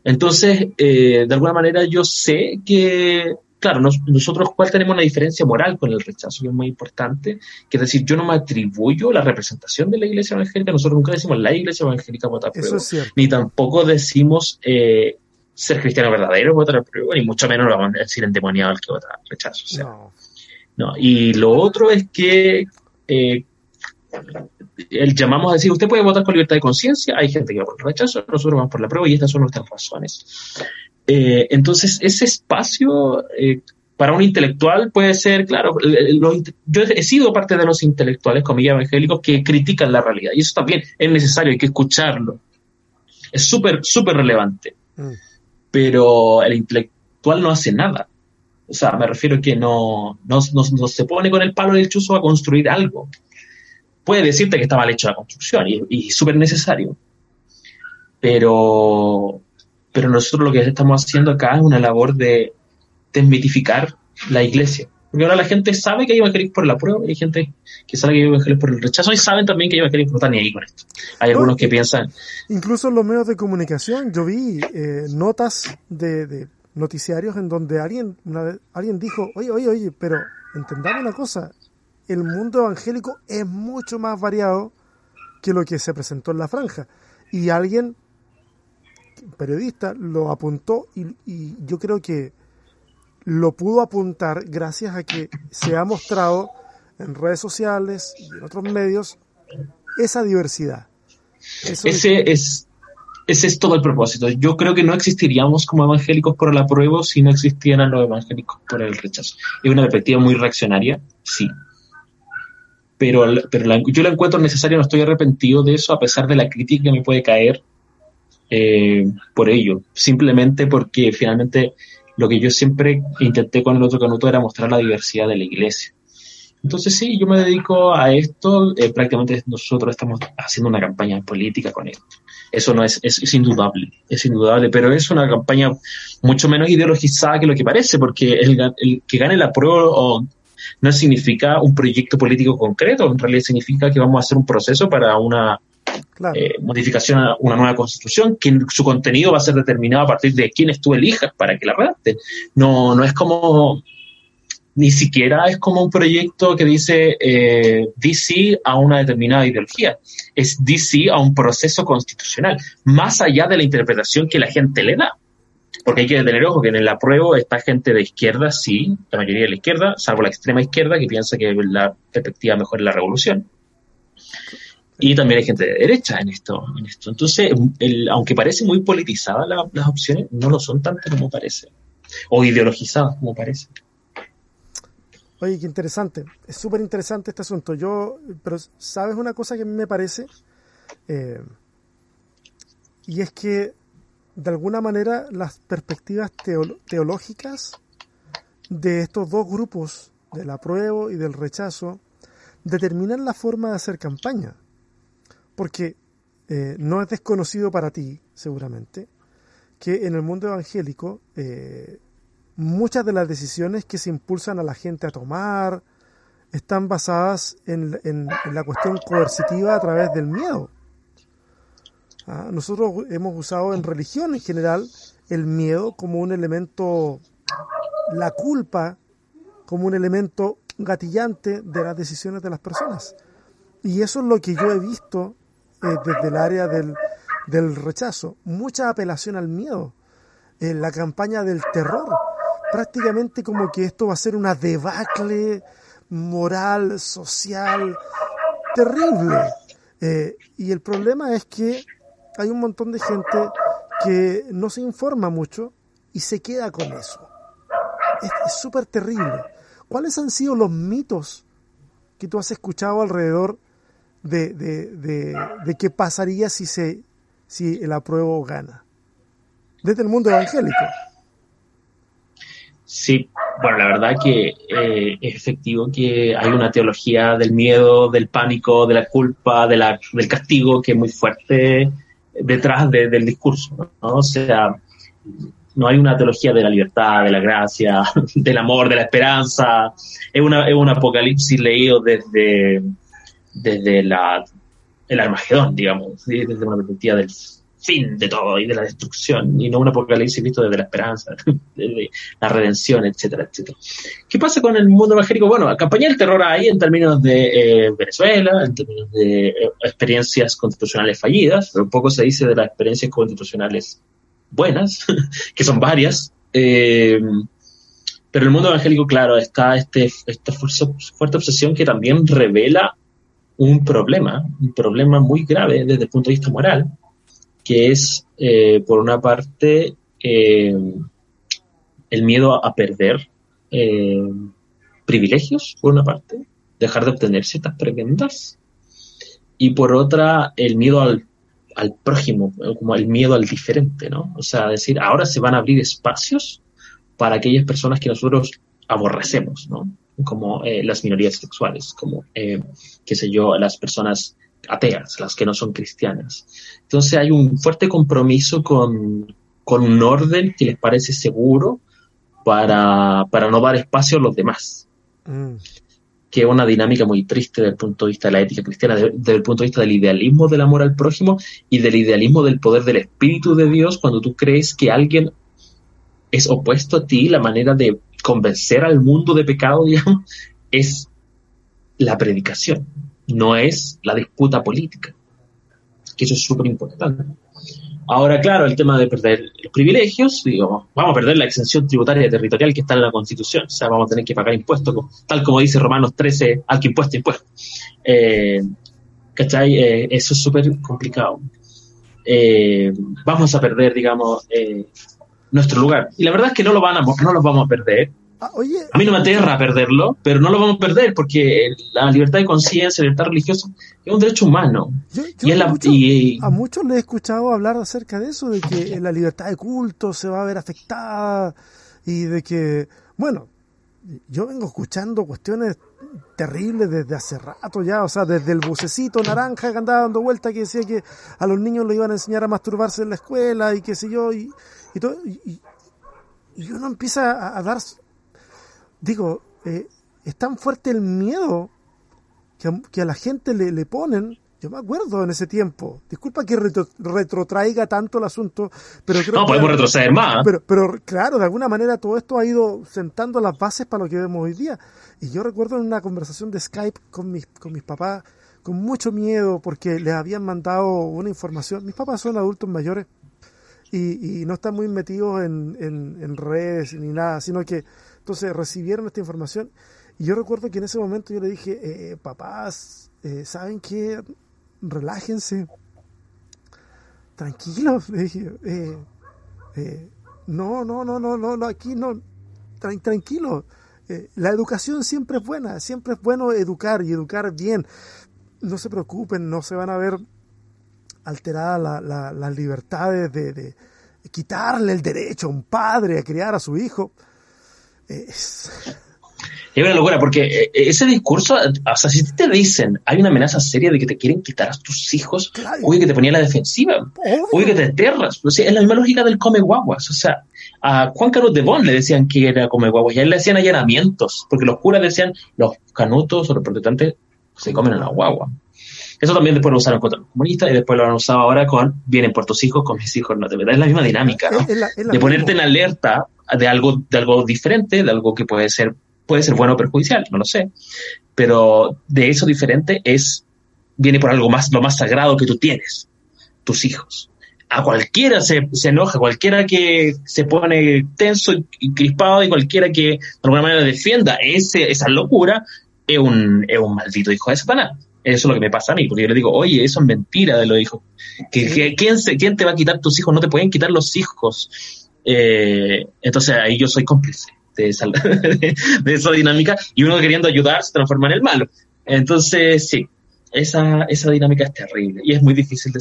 S1: Entonces, eh, de alguna manera yo sé que claro, nosotros cuál tenemos una diferencia moral con el rechazo, que es muy importante, que es decir, yo no me atribuyo la representación de la iglesia evangélica, nosotros nunca decimos la iglesia evangélica vota prueba, ni tampoco decimos eh, ser cristiano verdadero votar a prueba, ni mucho menos lo vamos a decir endemoniado al que vota rechazo. no. no. Y lo otro es que eh, el llamamos a decir, usted puede votar con libertad de conciencia, hay gente que va por el rechazo, nosotros vamos por la prueba y estas son nuestras razones. Eh, entonces, ese espacio eh, para un intelectual puede ser, claro, yo he sido parte de los intelectuales, comillas evangélicos, que critican la realidad. Y eso también es necesario, hay que escucharlo. Es súper, súper relevante. Mm. Pero el intelectual no hace nada. O sea, me refiero a que no, no, se pone con el palo del chuzo a construir algo. Puede decirte que está mal hecho la construcción y, y súper necesario. Pero pero nosotros lo que estamos haciendo acá es una labor de desmitificar la iglesia. Porque ahora la gente sabe que hay evangélicos por la prueba, y hay gente que sabe que hay evangélicos por el rechazo, y saben también que hay evangélicos que no están ni ahí con esto. Hay algunos que piensan...
S2: Incluso en los medios de comunicación, yo vi eh, notas de, noticiarios en donde alguien, una vez, alguien dijo, oye, oye, oye, pero entendamos una cosa, el mundo evangélico es mucho más variado que lo que se presentó en la franja. Y alguien periodista lo apuntó y, yo creo que lo pudo apuntar gracias a que se ha mostrado en redes sociales y en otros medios esa diversidad.
S1: ese es, ese es todo el propósito. Yo creo que no existiríamos como evangélicos por el apruebo si no existieran los evangélicos por el rechazo. Es una perspectiva muy reaccionaria, sí. Pero, pero yo la encuentro necesaria, no estoy arrepentido de eso, a pesar de la crítica que me puede caer eh, por ello, simplemente porque finalmente lo que yo siempre intenté con el otro canuto era mostrar la diversidad de la iglesia. Entonces sí, yo me dedico a esto, eh, prácticamente nosotros estamos haciendo una campaña política con esto. Eso no es, es, indudable, es indudable, pero es una campaña mucho menos ideologizada que lo que parece, porque el, el que gane la prueba no significa un proyecto político concreto, en realidad significa que vamos a hacer un proceso para una eh, modificación a una nueva constitución, que su contenido va a ser determinado a partir de quiénes tú elijas para que la redacten. No, no es como, ni siquiera es como un proyecto que dice eh, DC a una determinada ideología, es DC a un proceso constitucional, más allá de la interpretación que la gente le da. Porque hay que tener ojo que en el apruebo está gente de izquierda, sí, la mayoría de la izquierda, salvo la extrema izquierda que piensa que la perspectiva mejor es la revolución y también hay gente de derecha en esto. En esto. Entonces, aunque parece muy politizada las opciones, no lo son tanto como parece. O ideologizadas como parece.
S2: Oye, qué interesante. Es súper interesante este asunto. Yo, pero ¿sabes una cosa que a mí me parece? Eh, y es que, de alguna manera, las perspectivas teológicas de estos dos grupos, del apruebo y del rechazo, determinan la forma de hacer campaña porque eh, no es desconocido para ti, seguramente, que en el mundo evangélico eh, muchas de las decisiones que se impulsan a la gente a tomar están basadas en, la cuestión coercitiva a través del miedo. Ah, nosotros hemos usado en religión en general el miedo como un elemento, la culpa como un elemento gatillante de las decisiones de las personas. Y eso es lo que yo he visto eh, desde el área del, del, rechazo, mucha apelación al miedo, en la campaña del terror, prácticamente como que esto va a ser una debacle moral, social, terrible. Eh, y el problema es que hay un montón de gente que no se informa mucho y se queda con eso. Es súper terrible. ¿Cuáles han sido los mitos que tú has escuchado alrededor de, de, de, qué pasaría si, se, si el apruebo gana. Desde el mundo evangélico.
S1: Sí, bueno, la verdad que eh, es efectivo que hay una teología del miedo, del pánico, de la culpa, de la, del castigo que es muy fuerte detrás del discurso, ¿no? O sea, no hay una teología de la libertad, de la gracia, del amor, de la esperanza. Es, una, es un apocalipsis leído desde, desde la, el Armagedón, digamos, desde una perspectiva del fin de todo y de la destrucción, y no un apocalipsis visto desde la esperanza, desde la redención, etcétera, etcétera. ¿Qué pasa con el mundo evangélico? Bueno, campaña del terror ahí en términos de eh, Venezuela, en términos de eh, experiencias constitucionales fallidas, pero poco se dice de las experiencias constitucionales buenas, que son varias. Eh, pero el mundo evangélico, claro, está este, esta fuerte obsesión que también revela un problema, un problema muy grave desde el punto de vista moral, que es, eh, por una parte, eh, el miedo a perder eh, privilegios, por una parte, dejar de obtener ciertas prebendas, y por otra, el miedo al, al prójimo, como el miedo al diferente, ¿no? O sea, decir, ahora se van a abrir espacios para aquellas personas que nosotros aborrecemos, ¿no? como las minorías sexuales, como, eh, qué sé yo, las personas ateas, las que no son cristianas. Entonces hay un fuerte compromiso con, con un orden que les parece seguro para, para no dar espacio a los demás. Mm. Que es una dinámica muy triste desde el punto de vista de la ética cristiana, desde el punto de vista del idealismo del amor al prójimo y del idealismo del poder del Espíritu de Dios cuando tú crees que alguien es opuesto a ti, la manera de convencer al mundo de pecado, digamos, es la predicación, no es la disputa política. Que eso es súper importante. Ahora, claro, el tema de perder los privilegios, digo, vamos a perder la exención tributaria territorial que está en la Constitución, o sea, vamos a tener que pagar impuestos, tal como dice Romanos 13, al que impuesto, impuesto. Eh, ¿Cachai? Eh, eso es súper complicado. Eh, vamos a perder, digamos, nuestro lugar. Y la verdad es que no lo, van a, no los vamos a perder, Ah, a mí no me aterra perderlo, pero no lo vamos a perder porque la libertad de conciencia, la libertad religiosa es un derecho humano.
S2: y a muchos les he escuchado hablar acerca de eso, de que la libertad de culto se va a ver afectada y de que, bueno, yo vengo escuchando cuestiones terribles desde hace rato ya, o sea, desde el bucecito naranja que andaba dando vuelta que decía que a los niños le iban a enseñar a masturbarse en la escuela y qué sé yo, y, y todo, y, uno empieza a, dar, digo, eh, es tan fuerte el miedo que a, que a la gente le, le ponen yo me acuerdo en ese tiempo. Disculpa que retrotraiga tanto el asunto, pero creo
S1: no, podemos retroceder más.
S2: Pero, pero claro, de alguna manera todo esto ha ido sentando las bases para lo que vemos hoy día. Y yo recuerdo en una conversación de Skype con mis, con mis papás, con mucho miedo, porque les habían mandado una información. Mis papás son adultos mayores y, y no están muy metidos en, en, redes ni nada, sino que entonces recibieron esta información. Y yo recuerdo que en ese momento yo le dije, eh, papás, eh, ¿saben qué? relájense, tranquilos, dije, eh, eh, no, no, no, no, no, aquí no, tranquilo. Eh, la educación siempre es buena, siempre es bueno educar y educar bien. No se preocupen, no se van a ver alteradas las libertades de, de, quitarle el derecho a un padre a criar a su hijo. Es,
S1: es una locura, porque eh, ese discurso, o sea, si te dicen, hay una amenaza seria de que te quieren quitar a tus hijos, oye, que te ponía la defensiva, oye, que te aterras. Pues, es la misma lógica del come guaguas. O sea, a Juan Carlos de Bon le decían que era come guaguas y a él le hacían allanamientos, porque los curas decían, los canutos o los protestantes se comen a la guagua. Eso también después lo usaron contra los comunistas y después lo han usado ahora con vienen por tus hijos, con mis hijos no te verdad Es la misma dinámica, ¿no? de ponerte en alerta de algo, de algo diferente, de algo que puede ser puede ser bueno o perjudicial, no lo sé, pero de eso diferente es, viene por algo más, lo más sagrado que tú tienes, tus hijos. A cualquiera se, se enoja, cualquiera que se pone tenso y, crispado y cualquiera que de alguna manera defienda ese, esa locura es un, es un maldito hijo de Satanás. Eso es lo que me pasa a mí, porque yo le digo, oye, eso es mentira de los hijos. ¿Que, ¿quién, se, ¿Quién te va a quitar tus hijos? No te pueden quitar los hijos. Eh, entonces ahí yo soy cómplice. de esa, dinámica y uno queriendo ayudar se transforma en el malo. Entonces, sí, esa, esa dinámica es terrible y es muy difícil de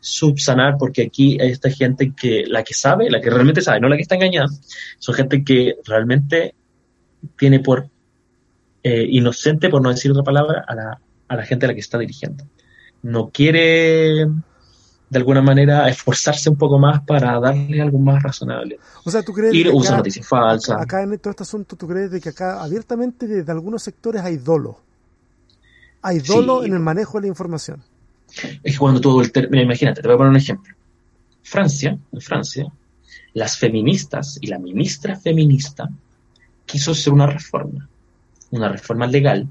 S1: subsanar porque aquí hay esta gente que la que sabe, la que realmente sabe, no la que está engañada, son gente que realmente tiene por eh, inocente, por no decir otra palabra, a la, a la gente a la que está dirigiendo. No quiere de alguna manera esforzarse un poco más para darle algo más razonable.
S2: O sea, tú crees
S1: y usa noticias falsas.
S2: Acá en todo este asunto, ¿tú crees de que acá abiertamente desde algunos sectores hay dolo? Hay dolo en el manejo de la información.
S1: Es que cuando todo el término, imagínate, te voy a poner un ejemplo. Francia, en Francia, las feministas y la ministra feminista quiso hacer una reforma, una reforma legal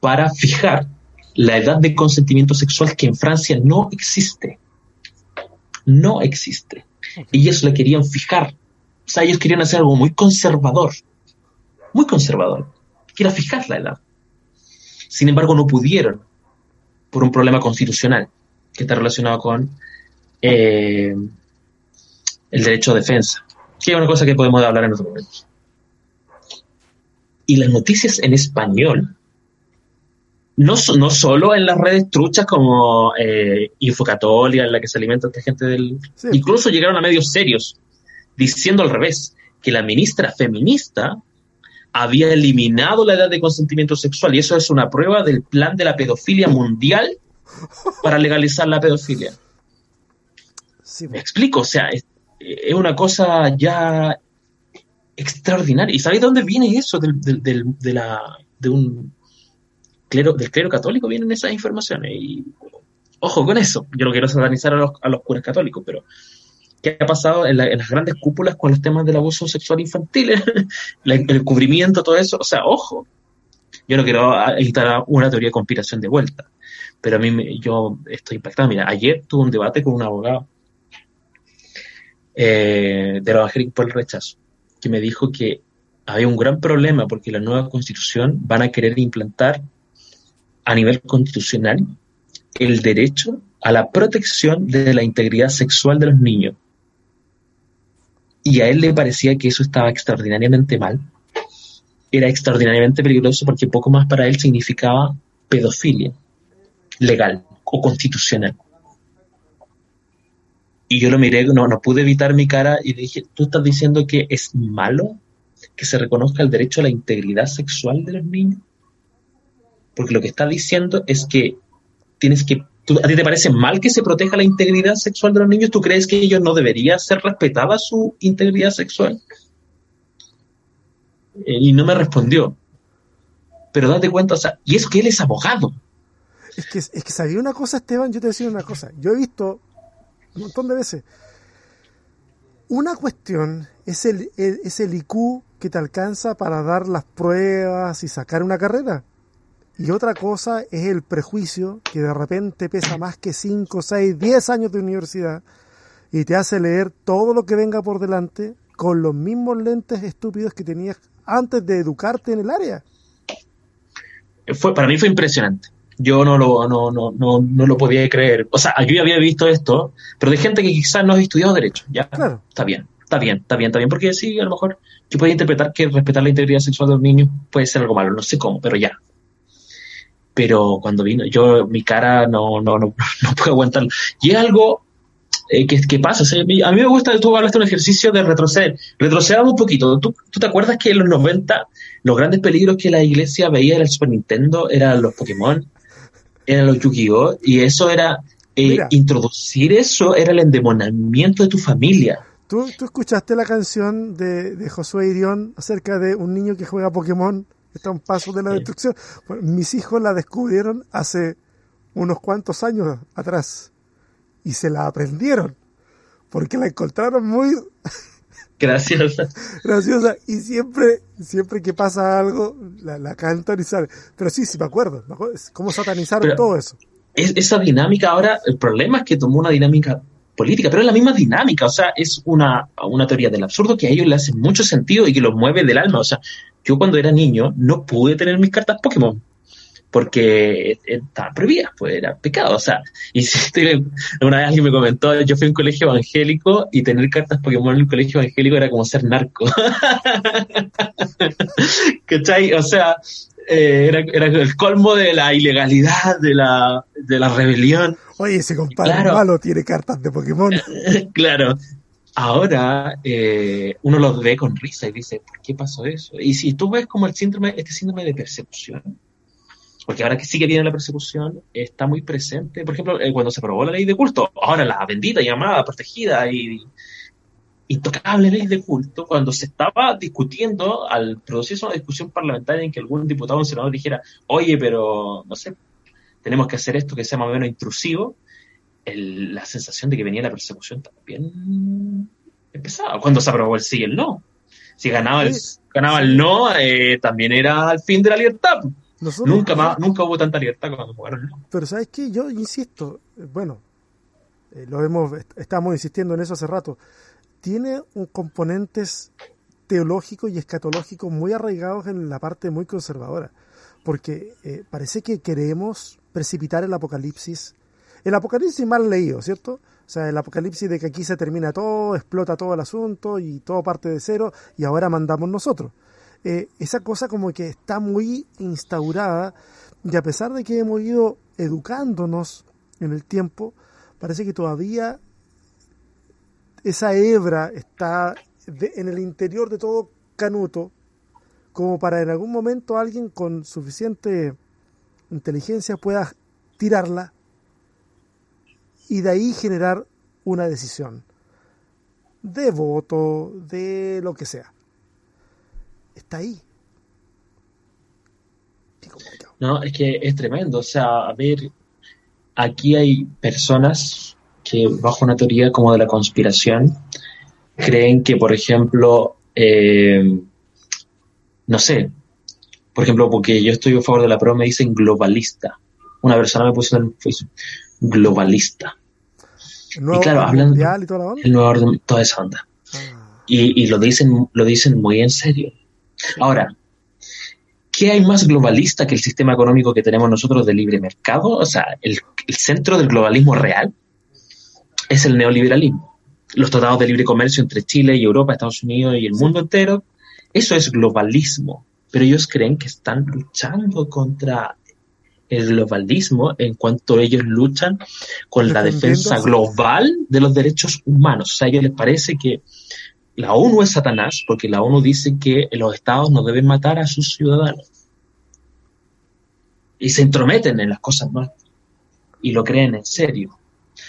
S1: para fijar la edad de consentimiento sexual que en Francia no existe. No existe. Ellos la querían fijar. O sea, ellos querían hacer algo muy conservador. Muy conservador. Que fijar la edad. Sin embargo, no pudieron por un problema constitucional que está relacionado con eh, el derecho a defensa, que es una cosa que podemos hablar en otro momento. Y las noticias en español no, no solo en las redes truchas como eh, Infocatólica, en la que se alimenta esta gente del... Incluso llegaron a medios serios diciendo al revés, que la ministra feminista había eliminado la edad de consentimiento sexual y eso es una prueba del plan de la pedofilia mundial para legalizar la pedofilia. Me explico, o sea, es, una cosa ya extraordinaria. ¿Y sabéis de dónde viene eso del, de, la, de un clero, del clero católico vienen esas informaciones. Y ojo con eso, yo no quiero satanizar a los, a los curas católicos, pero ¿qué ha pasado en, las grandes cúpulas con los temas del abuso sexual infantil? el cubrimiento, todo eso. O sea, ojo, yo no quiero editar una teoría de conspiración de vuelta, pero a mí yo estoy impactado. Mira, ayer tuve un debate con un abogado eh, de los por el rechazo, me dijo que había un gran problema porque la nueva constitución van a querer implantar a nivel constitucional el derecho a la protección de la integridad sexual de los niños. y a él le parecía que eso estaba extraordinariamente mal, era extraordinariamente peligroso porque poco más para él significaba pedofilia legal o constitucional. Y yo lo miré, no, no pude evitar mi cara y dije, ¿tú estás diciendo que es malo que se reconozca el derecho a la integridad sexual de los niños? Porque lo que está diciendo es que tienes que... ¿A ti te parece mal que se proteja la integridad sexual de los niños? ¿Tú crees que ellos no debería ser respetada su integridad sexual? Eh, y no me respondió. Pero date cuenta, o sea, y es que él es abogado.
S2: Es que, es que sabía una cosa, Esteban, yo te decía una cosa. Yo he visto un montón de veces. Una cuestión es el, es el IQ que te alcanza para dar las pruebas y sacar una carrera. Y otra cosa es el prejuicio que de repente pesa más que 5, 6, 10 años de universidad y te hace leer todo lo que venga por delante con los mismos lentes estúpidos que tenías antes de educarte en el área.
S1: Fue, para mí fue impresionante. Yo no lo, no, no, no, no lo podía creer. O sea, yo ya había visto esto, pero de gente que quizás no ha estudiado Derecho. Ya, claro. está bien, está bien, está bien, está bien. Porque sí, a lo mejor yo podía interpretar que respetar la integridad sexual de los niños puede ser algo malo. No sé cómo, pero ya. Pero cuando vino, yo, mi cara no, no, no, no puedo aguantarlo. Y es algo eh, ¿qué, pasa? a mí me gusta, tú hablaste de un ejercicio de retroceder. Retrocedamos un poquito. ¿Tú, ¿Tú, te acuerdas que en los 90 los grandes peligros que la iglesia veía en el Super Nintendo eran los Pokémon, eran los Yu-Gi-Oh! Y eso era, eh, introducir eso era el endemonamiento de tu familia.
S2: ¿Tú, ¿Tú escuchaste la canción de, de Josué Irión acerca de un niño que juega Pokémon? Está a un paso de la destrucción. mis hijos la descubrieron hace unos cuantos años atrás y se la aprendieron porque la encontraron muy
S1: graciosa.
S2: graciosa y siempre siempre que pasa algo la, cantan y sale. Pero sí, sí me acuerdo, cómo satanizaron todo eso.
S1: Es, esa dinámica ahora, el problema es que tomó una dinámica política, pero es la misma dinámica, o sea, es una, una teoría del absurdo que a ellos le hace mucho sentido y que los mueve del alma. O sea, yo cuando era niño no pude tener mis cartas Pokémon porque estaba prohibida, pues era pecado. O sea, y si una vez alguien me comentó, yo fui a un colegio evangélico y tener cartas Pokémon en un colegio evangélico era como ser narco. ¿Cachai? O sea, eh, era, era, el colmo de la ilegalidad, de la, de la rebelión.
S2: Oye, ese compadre malo tiene cartas de Pokémon.
S1: claro. Ahora eh, uno lo ve con risa y dice, ¿por qué pasó eso? Y si tú ves como el síndrome, este síndrome de percepción, porque ahora que sí que viene la persecución, está muy presente. Por ejemplo, eh, cuando se aprobó la ley de culto, ahora la bendita, llamada, protegida y intocable ley de culto, cuando se estaba discutiendo, al producirse una discusión parlamentaria en que algún diputado o senador dijera, oye, pero no sé, tenemos que hacer esto que sea más o menos intrusivo, la sensación de que venía la persecución también empezaba. Cuando se aprobó el sí y el no. Si ganaba el, ganaba el no, eh, también era el fin de la libertad nunca más, nunca hubo tanta libertad cuando jugaron.
S2: Pero sabes qué, yo insisto, eh, bueno, eh, lo hemos, estamos insistiendo en eso hace rato, tiene un componentes teológicos y escatológicos muy arraigados en la parte muy conservadora, porque eh, parece que queremos precipitar el apocalipsis, el apocalipsis mal leído, ¿cierto? O sea, el apocalipsis de que aquí se termina todo, explota todo el asunto y todo parte de cero y ahora mandamos nosotros. Eh, esa cosa como que está muy instaurada y a pesar de que hemos ido educándonos en el tiempo, parece que todavía esa hebra está en el interior de todo Canuto, como para en algún momento alguien con suficiente inteligencia pueda tirarla y de ahí generar una decisión de voto, de lo que sea está ahí.
S1: No, es que es tremendo. O sea, a ver, aquí hay personas que bajo una teoría como de la conspiración creen que, por ejemplo, eh, no sé, por ejemplo, porque yo estoy a favor de la prueba, me dicen globalista. Una persona me puso en Facebook, globalista. y claro, hablando y toda el nuevo orden, toda esa onda. Ah. Y, y, lo dicen, lo dicen muy en serio. Ahora, ¿qué hay más globalista que el sistema económico que tenemos nosotros de libre mercado? O sea, el, centro del globalismo real es el neoliberalismo. los tratados de libre comercio entre Chile y Europa, Estados Unidos y el mundo entero. Eso es globalismo. Pero ellos creen que están luchando contra el globalismo en cuanto ellos luchan con la defensa global de los derechos humanos. O sea, a ellos les parece que la ONU es Satanás porque la ONU dice que los estados no deben matar a sus ciudadanos. Y se entrometen en las cosas más y lo creen en serio.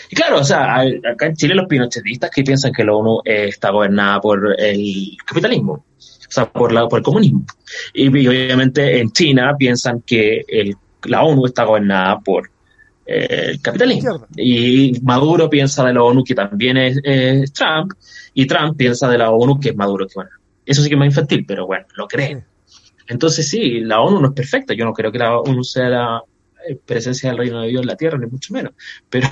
S1: Y claro, o sea, acá en Chile los pinochetistas que piensan que la ONU está gobernada por el capitalismo, o sea, por, la, por el comunismo. Y, obviamente en China piensan que la ONU está gobernada por eh, el capitalismo. Y Maduro piensa de la ONU que también es, Trump, y Trump piensa de la ONU que es Maduro. Que, bueno, eso sí que es más infantil, pero bueno, lo creen. Entonces sí, la ONU no es perfecta. Yo no creo que la ONU sea la eh, presencia del reino de Dios en la tierra, ni mucho menos. Pero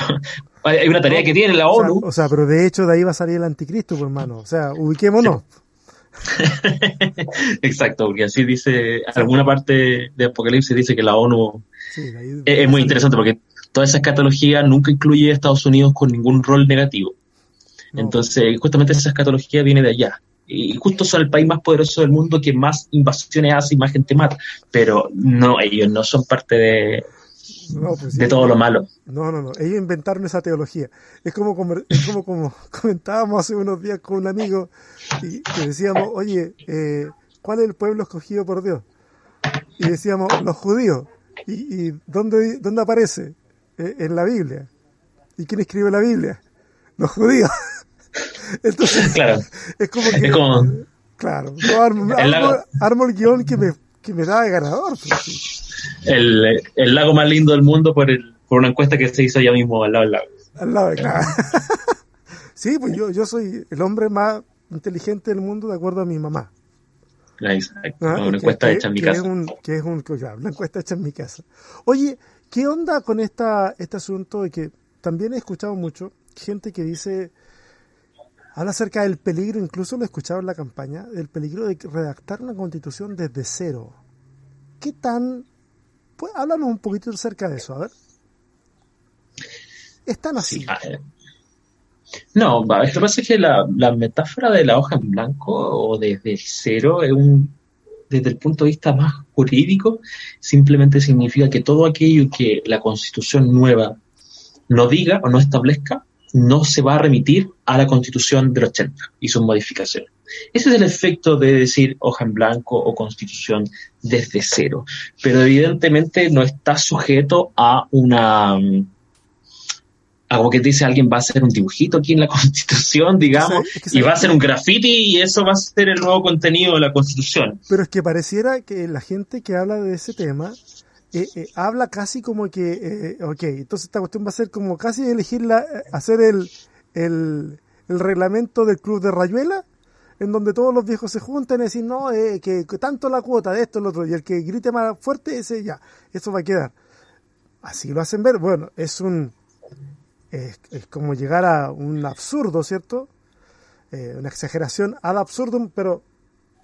S1: hay una tarea que tiene la ONU.
S2: O sea, pero de hecho de ahí va a salir el anticristo, por hermano. O sea, ubiquémonos.
S1: Exacto, porque así dice, alguna parte de Apocalipsis dice que la ONU es, muy interesante porque toda esa escatología nunca incluye a Estados Unidos con ningún rol negativo. Entonces, justamente esa escatología viene de allá. Y justo son el país más poderoso del mundo que más invasiones hace y más gente mata. Pero no, ellos no son parte de, pues de todo lo malo.
S2: No, no, no. Ellos inventaron esa teología. Es como, como, como, comentábamos hace unos días con un amigo y decíamos, oye, eh, ¿cuál es el pueblo escogido por Dios? Y decíamos, los judíos. ¿Y, dónde, dónde aparece? Eh, en la Biblia. ¿Y quién escribe la Biblia? Los judíos. Entonces, claro. es como que... Claro, armo, el guion que me, que me da de ganador. Pues,
S1: el, el, lago más lindo del mundo por, el, por una encuesta que se hizo allá mismo al lado del lago.
S2: Al lado, claro. sí, pues yo, yo soy el hombre más inteligente del mundo de acuerdo a mi mamá.
S1: Exacto, ah, una encuesta hecha en mi casa.
S2: Es un, que es un, una encuesta hecha en mi casa. Oye, ¿qué onda con esta, este asunto de que también he escuchado mucho gente que dice Habla acerca del peligro, incluso lo he escuchado en la campaña, del peligro de redactar una constitución desde cero. ¿Qué tan... Pues háblanos un poquito acerca de eso, a ver. ¿Es tan así?
S1: no, lo que pasa es que la, metáfora de la hoja en blanco o desde cero es un, desde el punto de vista más jurídico, simplemente significa que todo aquello que la constitución nueva no diga o no establezca no se va a remitir a la constitución del 80 y sus modificaciones. Ese es el efecto de decir hoja en blanco o constitución desde cero. Pero evidentemente no está sujeto a una... A como que dice alguien va a hacer un dibujito aquí en la constitución, digamos, y va a hacer un graffiti y eso va a ser el nuevo contenido de la constitución.
S2: Pero es que pareciera que la gente que habla de ese tema eh, eh, habla casi como que, eh, ok, entonces esta cuestión va a ser como casi elegir la, hacer el, el, reglamento del club de Rayuela, en donde todos los viejos se juntan y decir, no, que, tanto la cuota de esto, lo otro, y el que grite más fuerte, ese ya, eso va a quedar. Así lo hacen ver, bueno, es un, es, como llegar a un absurdo, ¿cierto? una exageración al absurdo, pero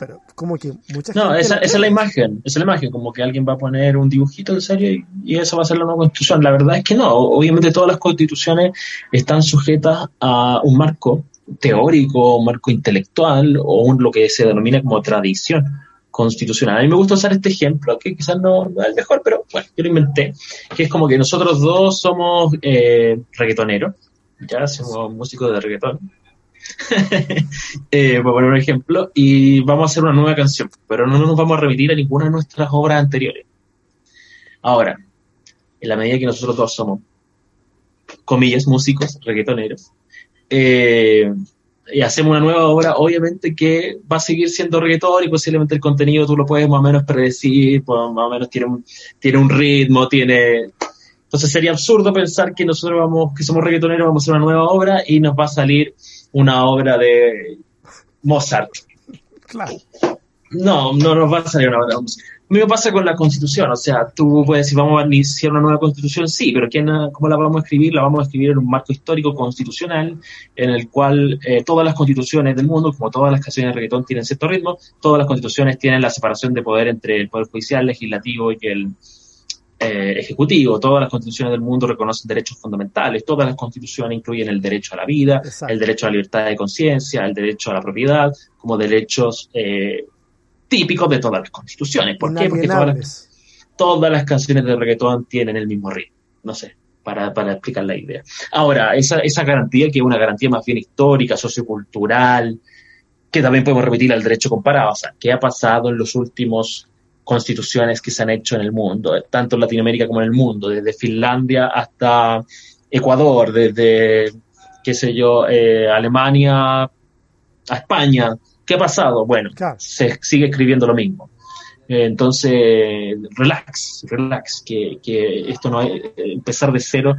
S2: pero como que mucha
S1: no, esa, esa, es la imagen, esa es la imagen, como que alguien va a poner un dibujito en serio y, eso va a ser la nueva constitución. La verdad es que no, obviamente todas las constituciones están sujetas a un marco teórico, un marco intelectual o un, lo que se denomina como tradición constitucional. A mí me gusta usar este ejemplo, que quizás no, es el mejor, pero bueno, yo lo inventé, que es como que nosotros dos somos eh, reggaetoneros, ya somos músicos de reggaetón, eh, por poner un ejemplo, y vamos a hacer una nueva canción, pero no nos vamos a remitir a ninguna de nuestras obras anteriores. Ahora, en la medida que nosotros dos somos, comillas, músicos, reggaetoneros, eh, y hacemos una nueva obra, obviamente que va a seguir siendo reggaetón y posiblemente el contenido tú lo puedes más o menos predecir, pues, más o menos tiene un, tiene un ritmo, tiene... Entonces sería absurdo pensar que nosotros vamos, que somos reggaetoneros, vamos a hacer una nueva obra y nos va a salir una obra de Mozart.
S2: Claro.
S1: No, no nos va a salir una obra de Mozart. Lo mismo pasa con la constitución, o sea, tú puedes decir, vamos a iniciar una nueva constitución, sí, pero ¿quién, ¿cómo la vamos a escribir? La vamos a escribir en un marco histórico constitucional en el cual eh, todas las constituciones del mundo, como todas las canciones de reggaetón tienen cierto ritmo, todas las constituciones tienen la separación de poder entre el poder judicial, legislativo y el, eh, ejecutivo. Todas las constituciones del mundo reconocen derechos fundamentales, todas las constituciones incluyen el derecho a la vida, el derecho a la libertad de conciencia, el derecho a la propiedad, como derechos eh, típicos de todas las constituciones. ¿Por qué? Porque todas las, todas las, canciones de reggaetón tienen el mismo ritmo. No sé, para, para explicar la idea. Ahora, esa, esa garantía, que es una garantía más bien histórica, sociocultural, que también podemos remitir al derecho comparado. O sea, ¿qué ha pasado en los últimos constituciones que se han hecho en el mundo, tanto en Latinoamérica como en el mundo, desde Finlandia hasta Ecuador, desde, qué sé yo, eh, Alemania a España. ¿Qué ha pasado? Bueno, se sigue escribiendo lo mismo. entonces, relax, relax, que, que, esto no es, empezar de cero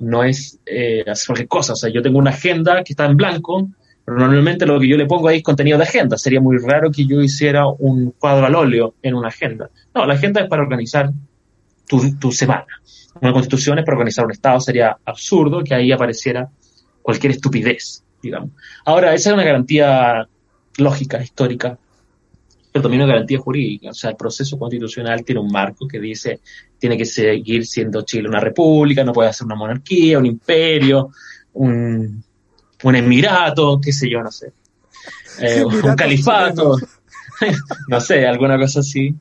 S1: no es eh, hacer cualquier cosa. O sea, yo tengo una agenda que está en blanco, pero normalmente lo que yo le pongo ahí es contenido de agenda. Sería muy raro que yo hiciera un cuadro al óleo en una agenda. No, la agenda es para organizar tu, semana. Una constitución es para organizar un Estado. Sería absurdo que ahí apareciera cualquier estupidez, digamos. Ahora, esa es una garantía lógica, histórica, pero también una garantía jurídica. O sea, el proceso constitucional tiene un marco que dice tiene que seguir siendo Chile una república, no puede ser una monarquía, un imperio, un, un emirato, qué sé yo, no sé. Eh, un califato, no sé, alguna cosa así.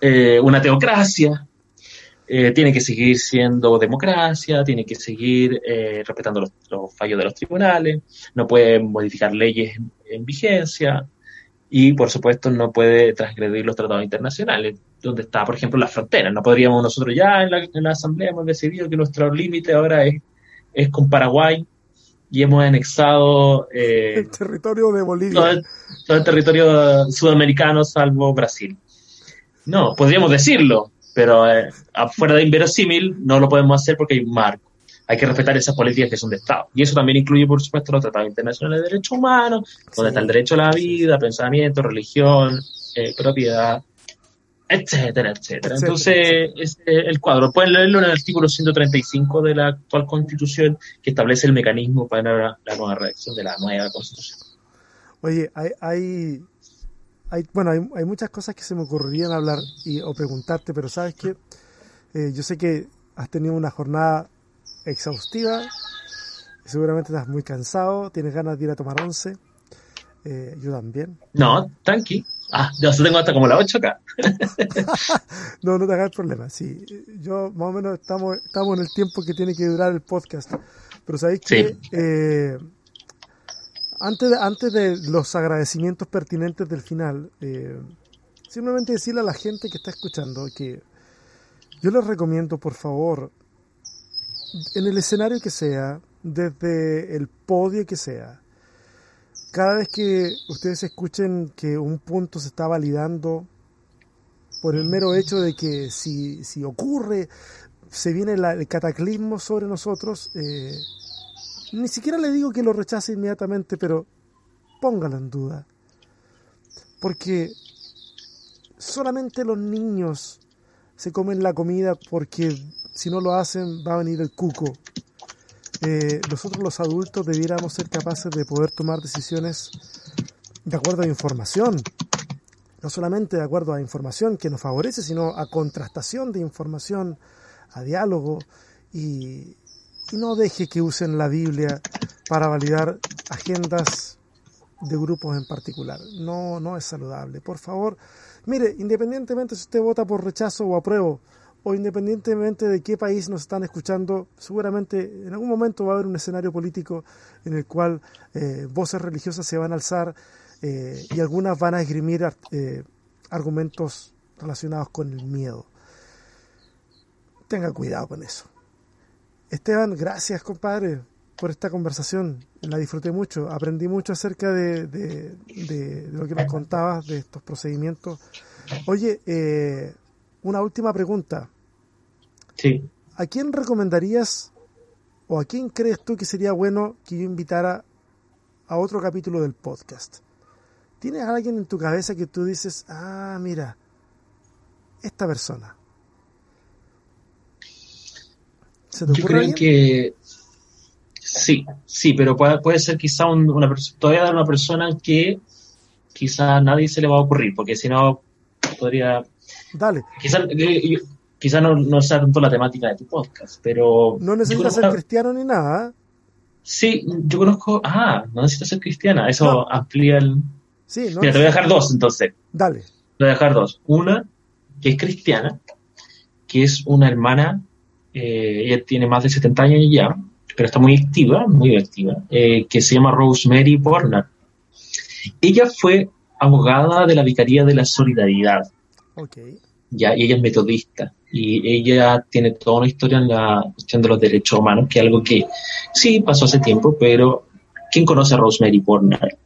S1: Eh, una teocracia. Eh, tiene que seguir siendo democracia, tiene que seguir respetando los, fallos de los tribunales, no puede modificar leyes en, vigencia y, por supuesto, no puede transgredir los tratados internacionales, donde está, por ejemplo, la frontera. No podríamos nosotros ya en la, en la Asamblea hemos decidido que nuestro límite ahora es, es con Paraguay y hemos anexado
S2: eh, el territorio de Bolivia.
S1: Todo el, territorio sudamericano salvo Brasil. No, podríamos decirlo, pero eh, afuera de inverosímil no lo podemos hacer porque hay un marco. Hay que respetar esas políticas que son de Estado. Y eso también incluye, por supuesto, los tratados internacionales de derechos humanos, donde está el derecho a la vida, pensamiento, religión, eh, propiedad, etcétera, etcétera. Entonces, el cuadro, pueden leerlo en el artículo 135 de la actual constitución que establece el mecanismo para la, nueva redacción de la nueva constitución.
S2: Oye, hay, hay, hay bueno, hay, hay, muchas cosas que se me ocurrirían hablar y, o preguntarte, pero sabes que eh, yo sé que has tenido una jornada exhaustiva, seguramente estás muy cansado, tienes ganas de ir a tomar once, eh, yo también.
S1: No, tranqui. Ah, yo tengo hasta como la 8 acá.
S2: no, no te hagas problema. Sí, yo más o menos estamos, estamos en el tiempo que tiene que durar el podcast. Pero sabéis que eh, antes, de, antes de los agradecimientos pertinentes del final, eh, simplemente decirle a la gente que está escuchando que yo les recomiendo, por favor, en el escenario que sea, desde el podio que sea, cada vez que ustedes escuchen que un punto se está validando por el mero hecho de que si, si ocurre, se viene el cataclismo sobre nosotros, eh, ni siquiera le digo que lo rechace inmediatamente, pero póngalo en duda. Porque solamente los niños se comen la comida porque si no lo hacen va a venir el cuco eh, nosotros los adultos debiéramos ser capaces de poder tomar decisiones de acuerdo a información, no solamente de acuerdo a información que nos favorece, sino a contrastación de información, a diálogo y, no deje que usen la Biblia para validar agendas de grupos en particular. No, no es saludable. Por favor, mire, independientemente si usted vota por rechazo o apruebo, o independientemente de qué país nos están escuchando, seguramente en algún momento va a haber un escenario político en el cual eh, voces religiosas se van a alzar eh, y algunas van a esgrimir eh, argumentos relacionados con el miedo. Tenga cuidado con eso. Esteban, gracias compadre por esta conversación. La disfruté mucho, aprendí mucho acerca de, de lo que nos contabas, de estos procedimientos. Oye, una última pregunta.
S1: Sí.
S2: ¿A quién recomendarías o a quién crees tú que sería bueno que yo invitara a otro capítulo del podcast? ¿Tienes a alguien en tu cabeza que tú dices, ah, mira, esta persona?
S1: ¿Se te yo creo que sí, sí, pero puede, puede ser quizá una persona, todavía una persona que quizá nadie se le va a ocurrir, porque si no podría
S2: Dale.
S1: Quizás, eh, quizás no, no sea tanto la temática de tu podcast, pero...
S2: No necesitas ser cristiano ni nada. ¿eh?
S1: Sí, yo conozco... Ah, no necesitas ser cristiana, eso amplía el... Sí, no Mira, te voy a dejar dos entonces.
S2: Dale. Te
S1: voy a dejar dos. Una, que es cristiana, que es una hermana, eh, ella tiene más de 70 años ya, pero está muy activa, muy activa, eh, que se llama Rosemary Borner. Ella fue abogada de la Vicaría de la Solidaridad.
S2: Okay.
S1: Ya, y ella es metodista y ella tiene toda una historia en la cuestión de los derechos humanos, que es algo que sí pasó hace tiempo, pero ¿quién conoce a Rosemary Borner?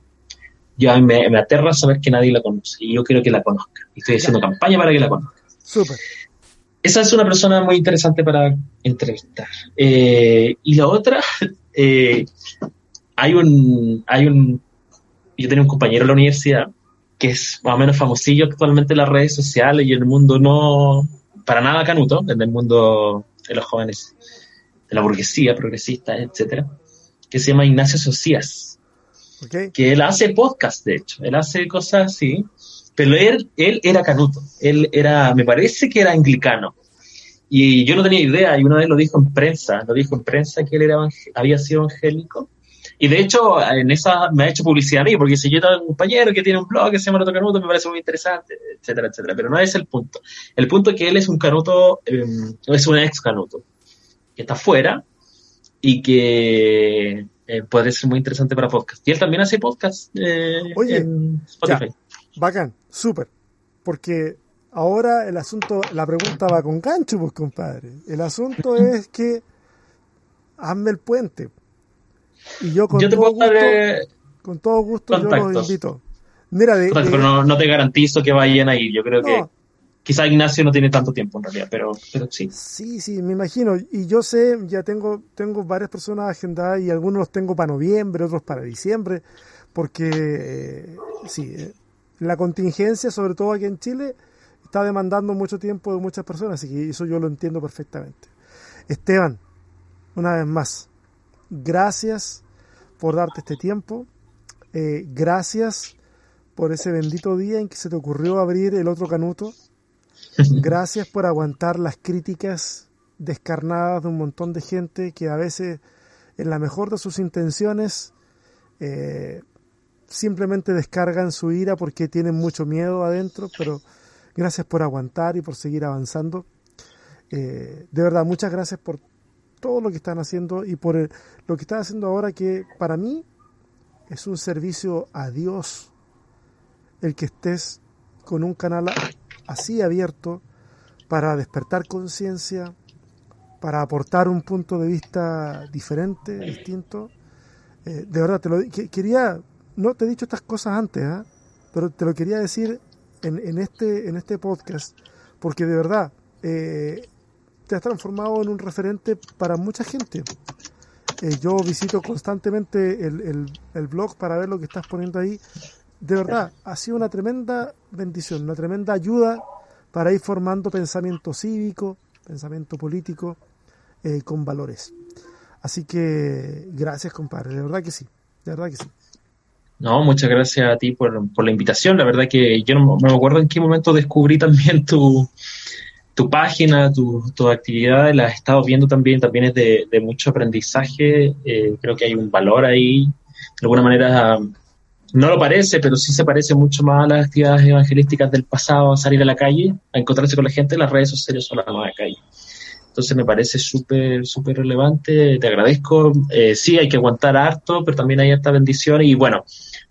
S1: Yo me, me aterra saber que nadie la conoce y yo quiero que la conozca. Estoy haciendo campaña para que la conozca.
S2: Súper.
S1: Esa es una persona muy interesante para entrevistar. Eh, y la otra, eh, hay un, hay un, yo tenía un compañero en la universidad que es más o menos famosillo actualmente en las redes sociales y en el mundo no, para nada canuto, en el mundo de los jóvenes, de la burguesía, progresista, etcétera, que se llama Ignacio Socias. Que él hace podcast, de hecho, él hace cosas así, pero él, él era canuto, él era, me parece que era anglicano. Y yo no tenía idea, y una vez lo dijo en prensa, lo dijo en prensa que él era, había sido evangélico, y de hecho, en esa me ha hecho publicidad a mí, porque si yo tengo un compañero que tiene un blog que se llama Loto Canuto, me parece muy interesante, etcétera, etcétera. Pero no es el punto. El punto es que él es un canuto, em, es un ex canuto, que está fuera y que eh, puede ser muy interesante para podcast. Y él también hace podcast eh,
S2: Oye, en Spotify. bacán, súper. Porque ahora el asunto, la pregunta va con gancho, pues compadre. El asunto es que hazme el puente y yo con, todo, gusto, con todo gusto yo los invito. Mira,
S1: pero no, te garantizo que vayan a ir. Yo creo que quizá Ignacio no tiene tanto tiempo en realidad, pero, pero sí.
S2: Sí, sí, me imagino. Y yo sé, ya tengo, tengo varias personas agendadas y algunos los tengo para noviembre, otros para diciembre, porque eh, sí, eh, la contingencia, sobre todo aquí en Chile, está demandando mucho tiempo de muchas personas, así que eso yo lo entiendo perfectamente. Esteban, una vez más, gracias por darte este tiempo. Eh, gracias por ese bendito día en que se te ocurrió abrir el otro canuto. Gracias por aguantar las críticas descarnadas de un montón de gente que a veces, en la mejor de sus intenciones, eh, simplemente descargan su ira porque tienen mucho miedo adentro, pero gracias por aguantar y por seguir avanzando. Eh, de verdad, muchas gracias por todo lo que están haciendo y por lo que están haciendo ahora que para mí es un servicio a Dios el que estés con un canal así abierto para despertar conciencia, para aportar un punto de vista diferente, distinto. Eh, de verdad, te lo quería, no te he dicho estas cosas antes, ¿ah? pero te lo quería decir en, en, este, en este podcast, porque de verdad, eh, te has transformado en un referente para mucha gente. Eh, yo visito constantemente el, el, blog para ver lo que estás poniendo ahí. De verdad, ha sido una tremenda bendición, una tremenda ayuda para ir formando pensamiento cívico, pensamiento político eh, con valores. Así que gracias, compadre, de verdad que sí, de verdad que sí.
S1: No, muchas gracias a ti por, por la invitación. La verdad que yo no, me acuerdo en qué momento descubrí también tu, tu página, tus tu actividades, las he estado viendo también, también es de, mucho aprendizaje, eh, creo que hay un valor ahí, de alguna manera no lo parece, pero sí se parece mucho más a las actividades evangelísticas del pasado, a salir a la calle, a encontrarse con la gente, las redes sociales son la nueva calle. Entonces me parece súper, súper relevante, te agradezco. Eh, sí, hay que aguantar harto, pero también hay harta bendición y bueno,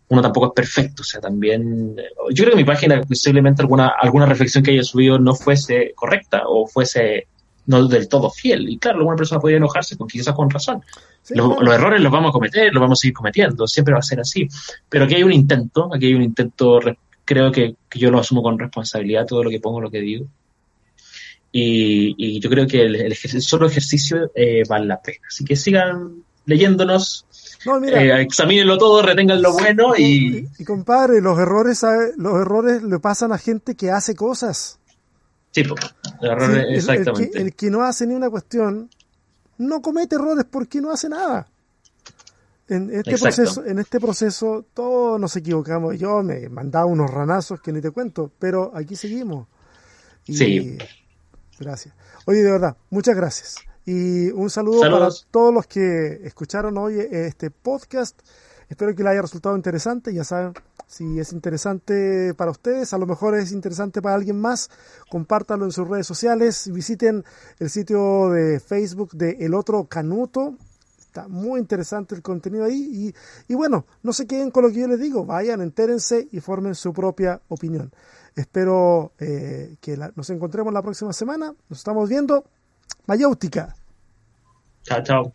S1: uno tampoco es perfecto. O sea, también. Yo creo que mi página, posiblemente alguna, alguna reflexión que haya subido no fuese correcta o fuese no del todo fiel. Y claro, alguna persona podría enojarse con quizás con razón. los, errores los vamos a cometer, los vamos a seguir cometiendo, siempre va a ser así. Pero aquí hay un intento, aquí hay un intento, creo que, yo lo asumo con responsabilidad, todo lo que pongo, lo que digo. Y, yo creo que el, solo ejercicio eh, vale la pena. Así que sigan leyéndonos, no, mira, eh, examínenlo todo, retengan lo bueno y...
S2: y... compadre, los errores, los errores le pasan a gente que hace cosas.
S1: Sí, errores, exactamente.
S2: El que, no hace ni una cuestión no comete errores porque no hace nada. En este, proceso, en este proceso todos nos equivocamos. Yo me mandaba unos ranazos que ni te cuento, pero aquí seguimos.
S1: sí.
S2: Gracias. Oye, de verdad, muchas gracias. Y un saludo para todos los que escucharon hoy este podcast. Espero que les haya resultado interesante. Ya saben, si es interesante para ustedes, a lo mejor es interesante para alguien más, compártanlo en sus redes sociales. Visiten el sitio de Facebook de El Otro Canuto. Está muy interesante el contenido ahí. Y, bueno, no se queden con lo que yo les digo. Vayan, entérense y formen su propia opinión. Espero eh, que nos encontremos la próxima semana. Nos estamos viendo. Mayéutica.
S1: Chao, chao.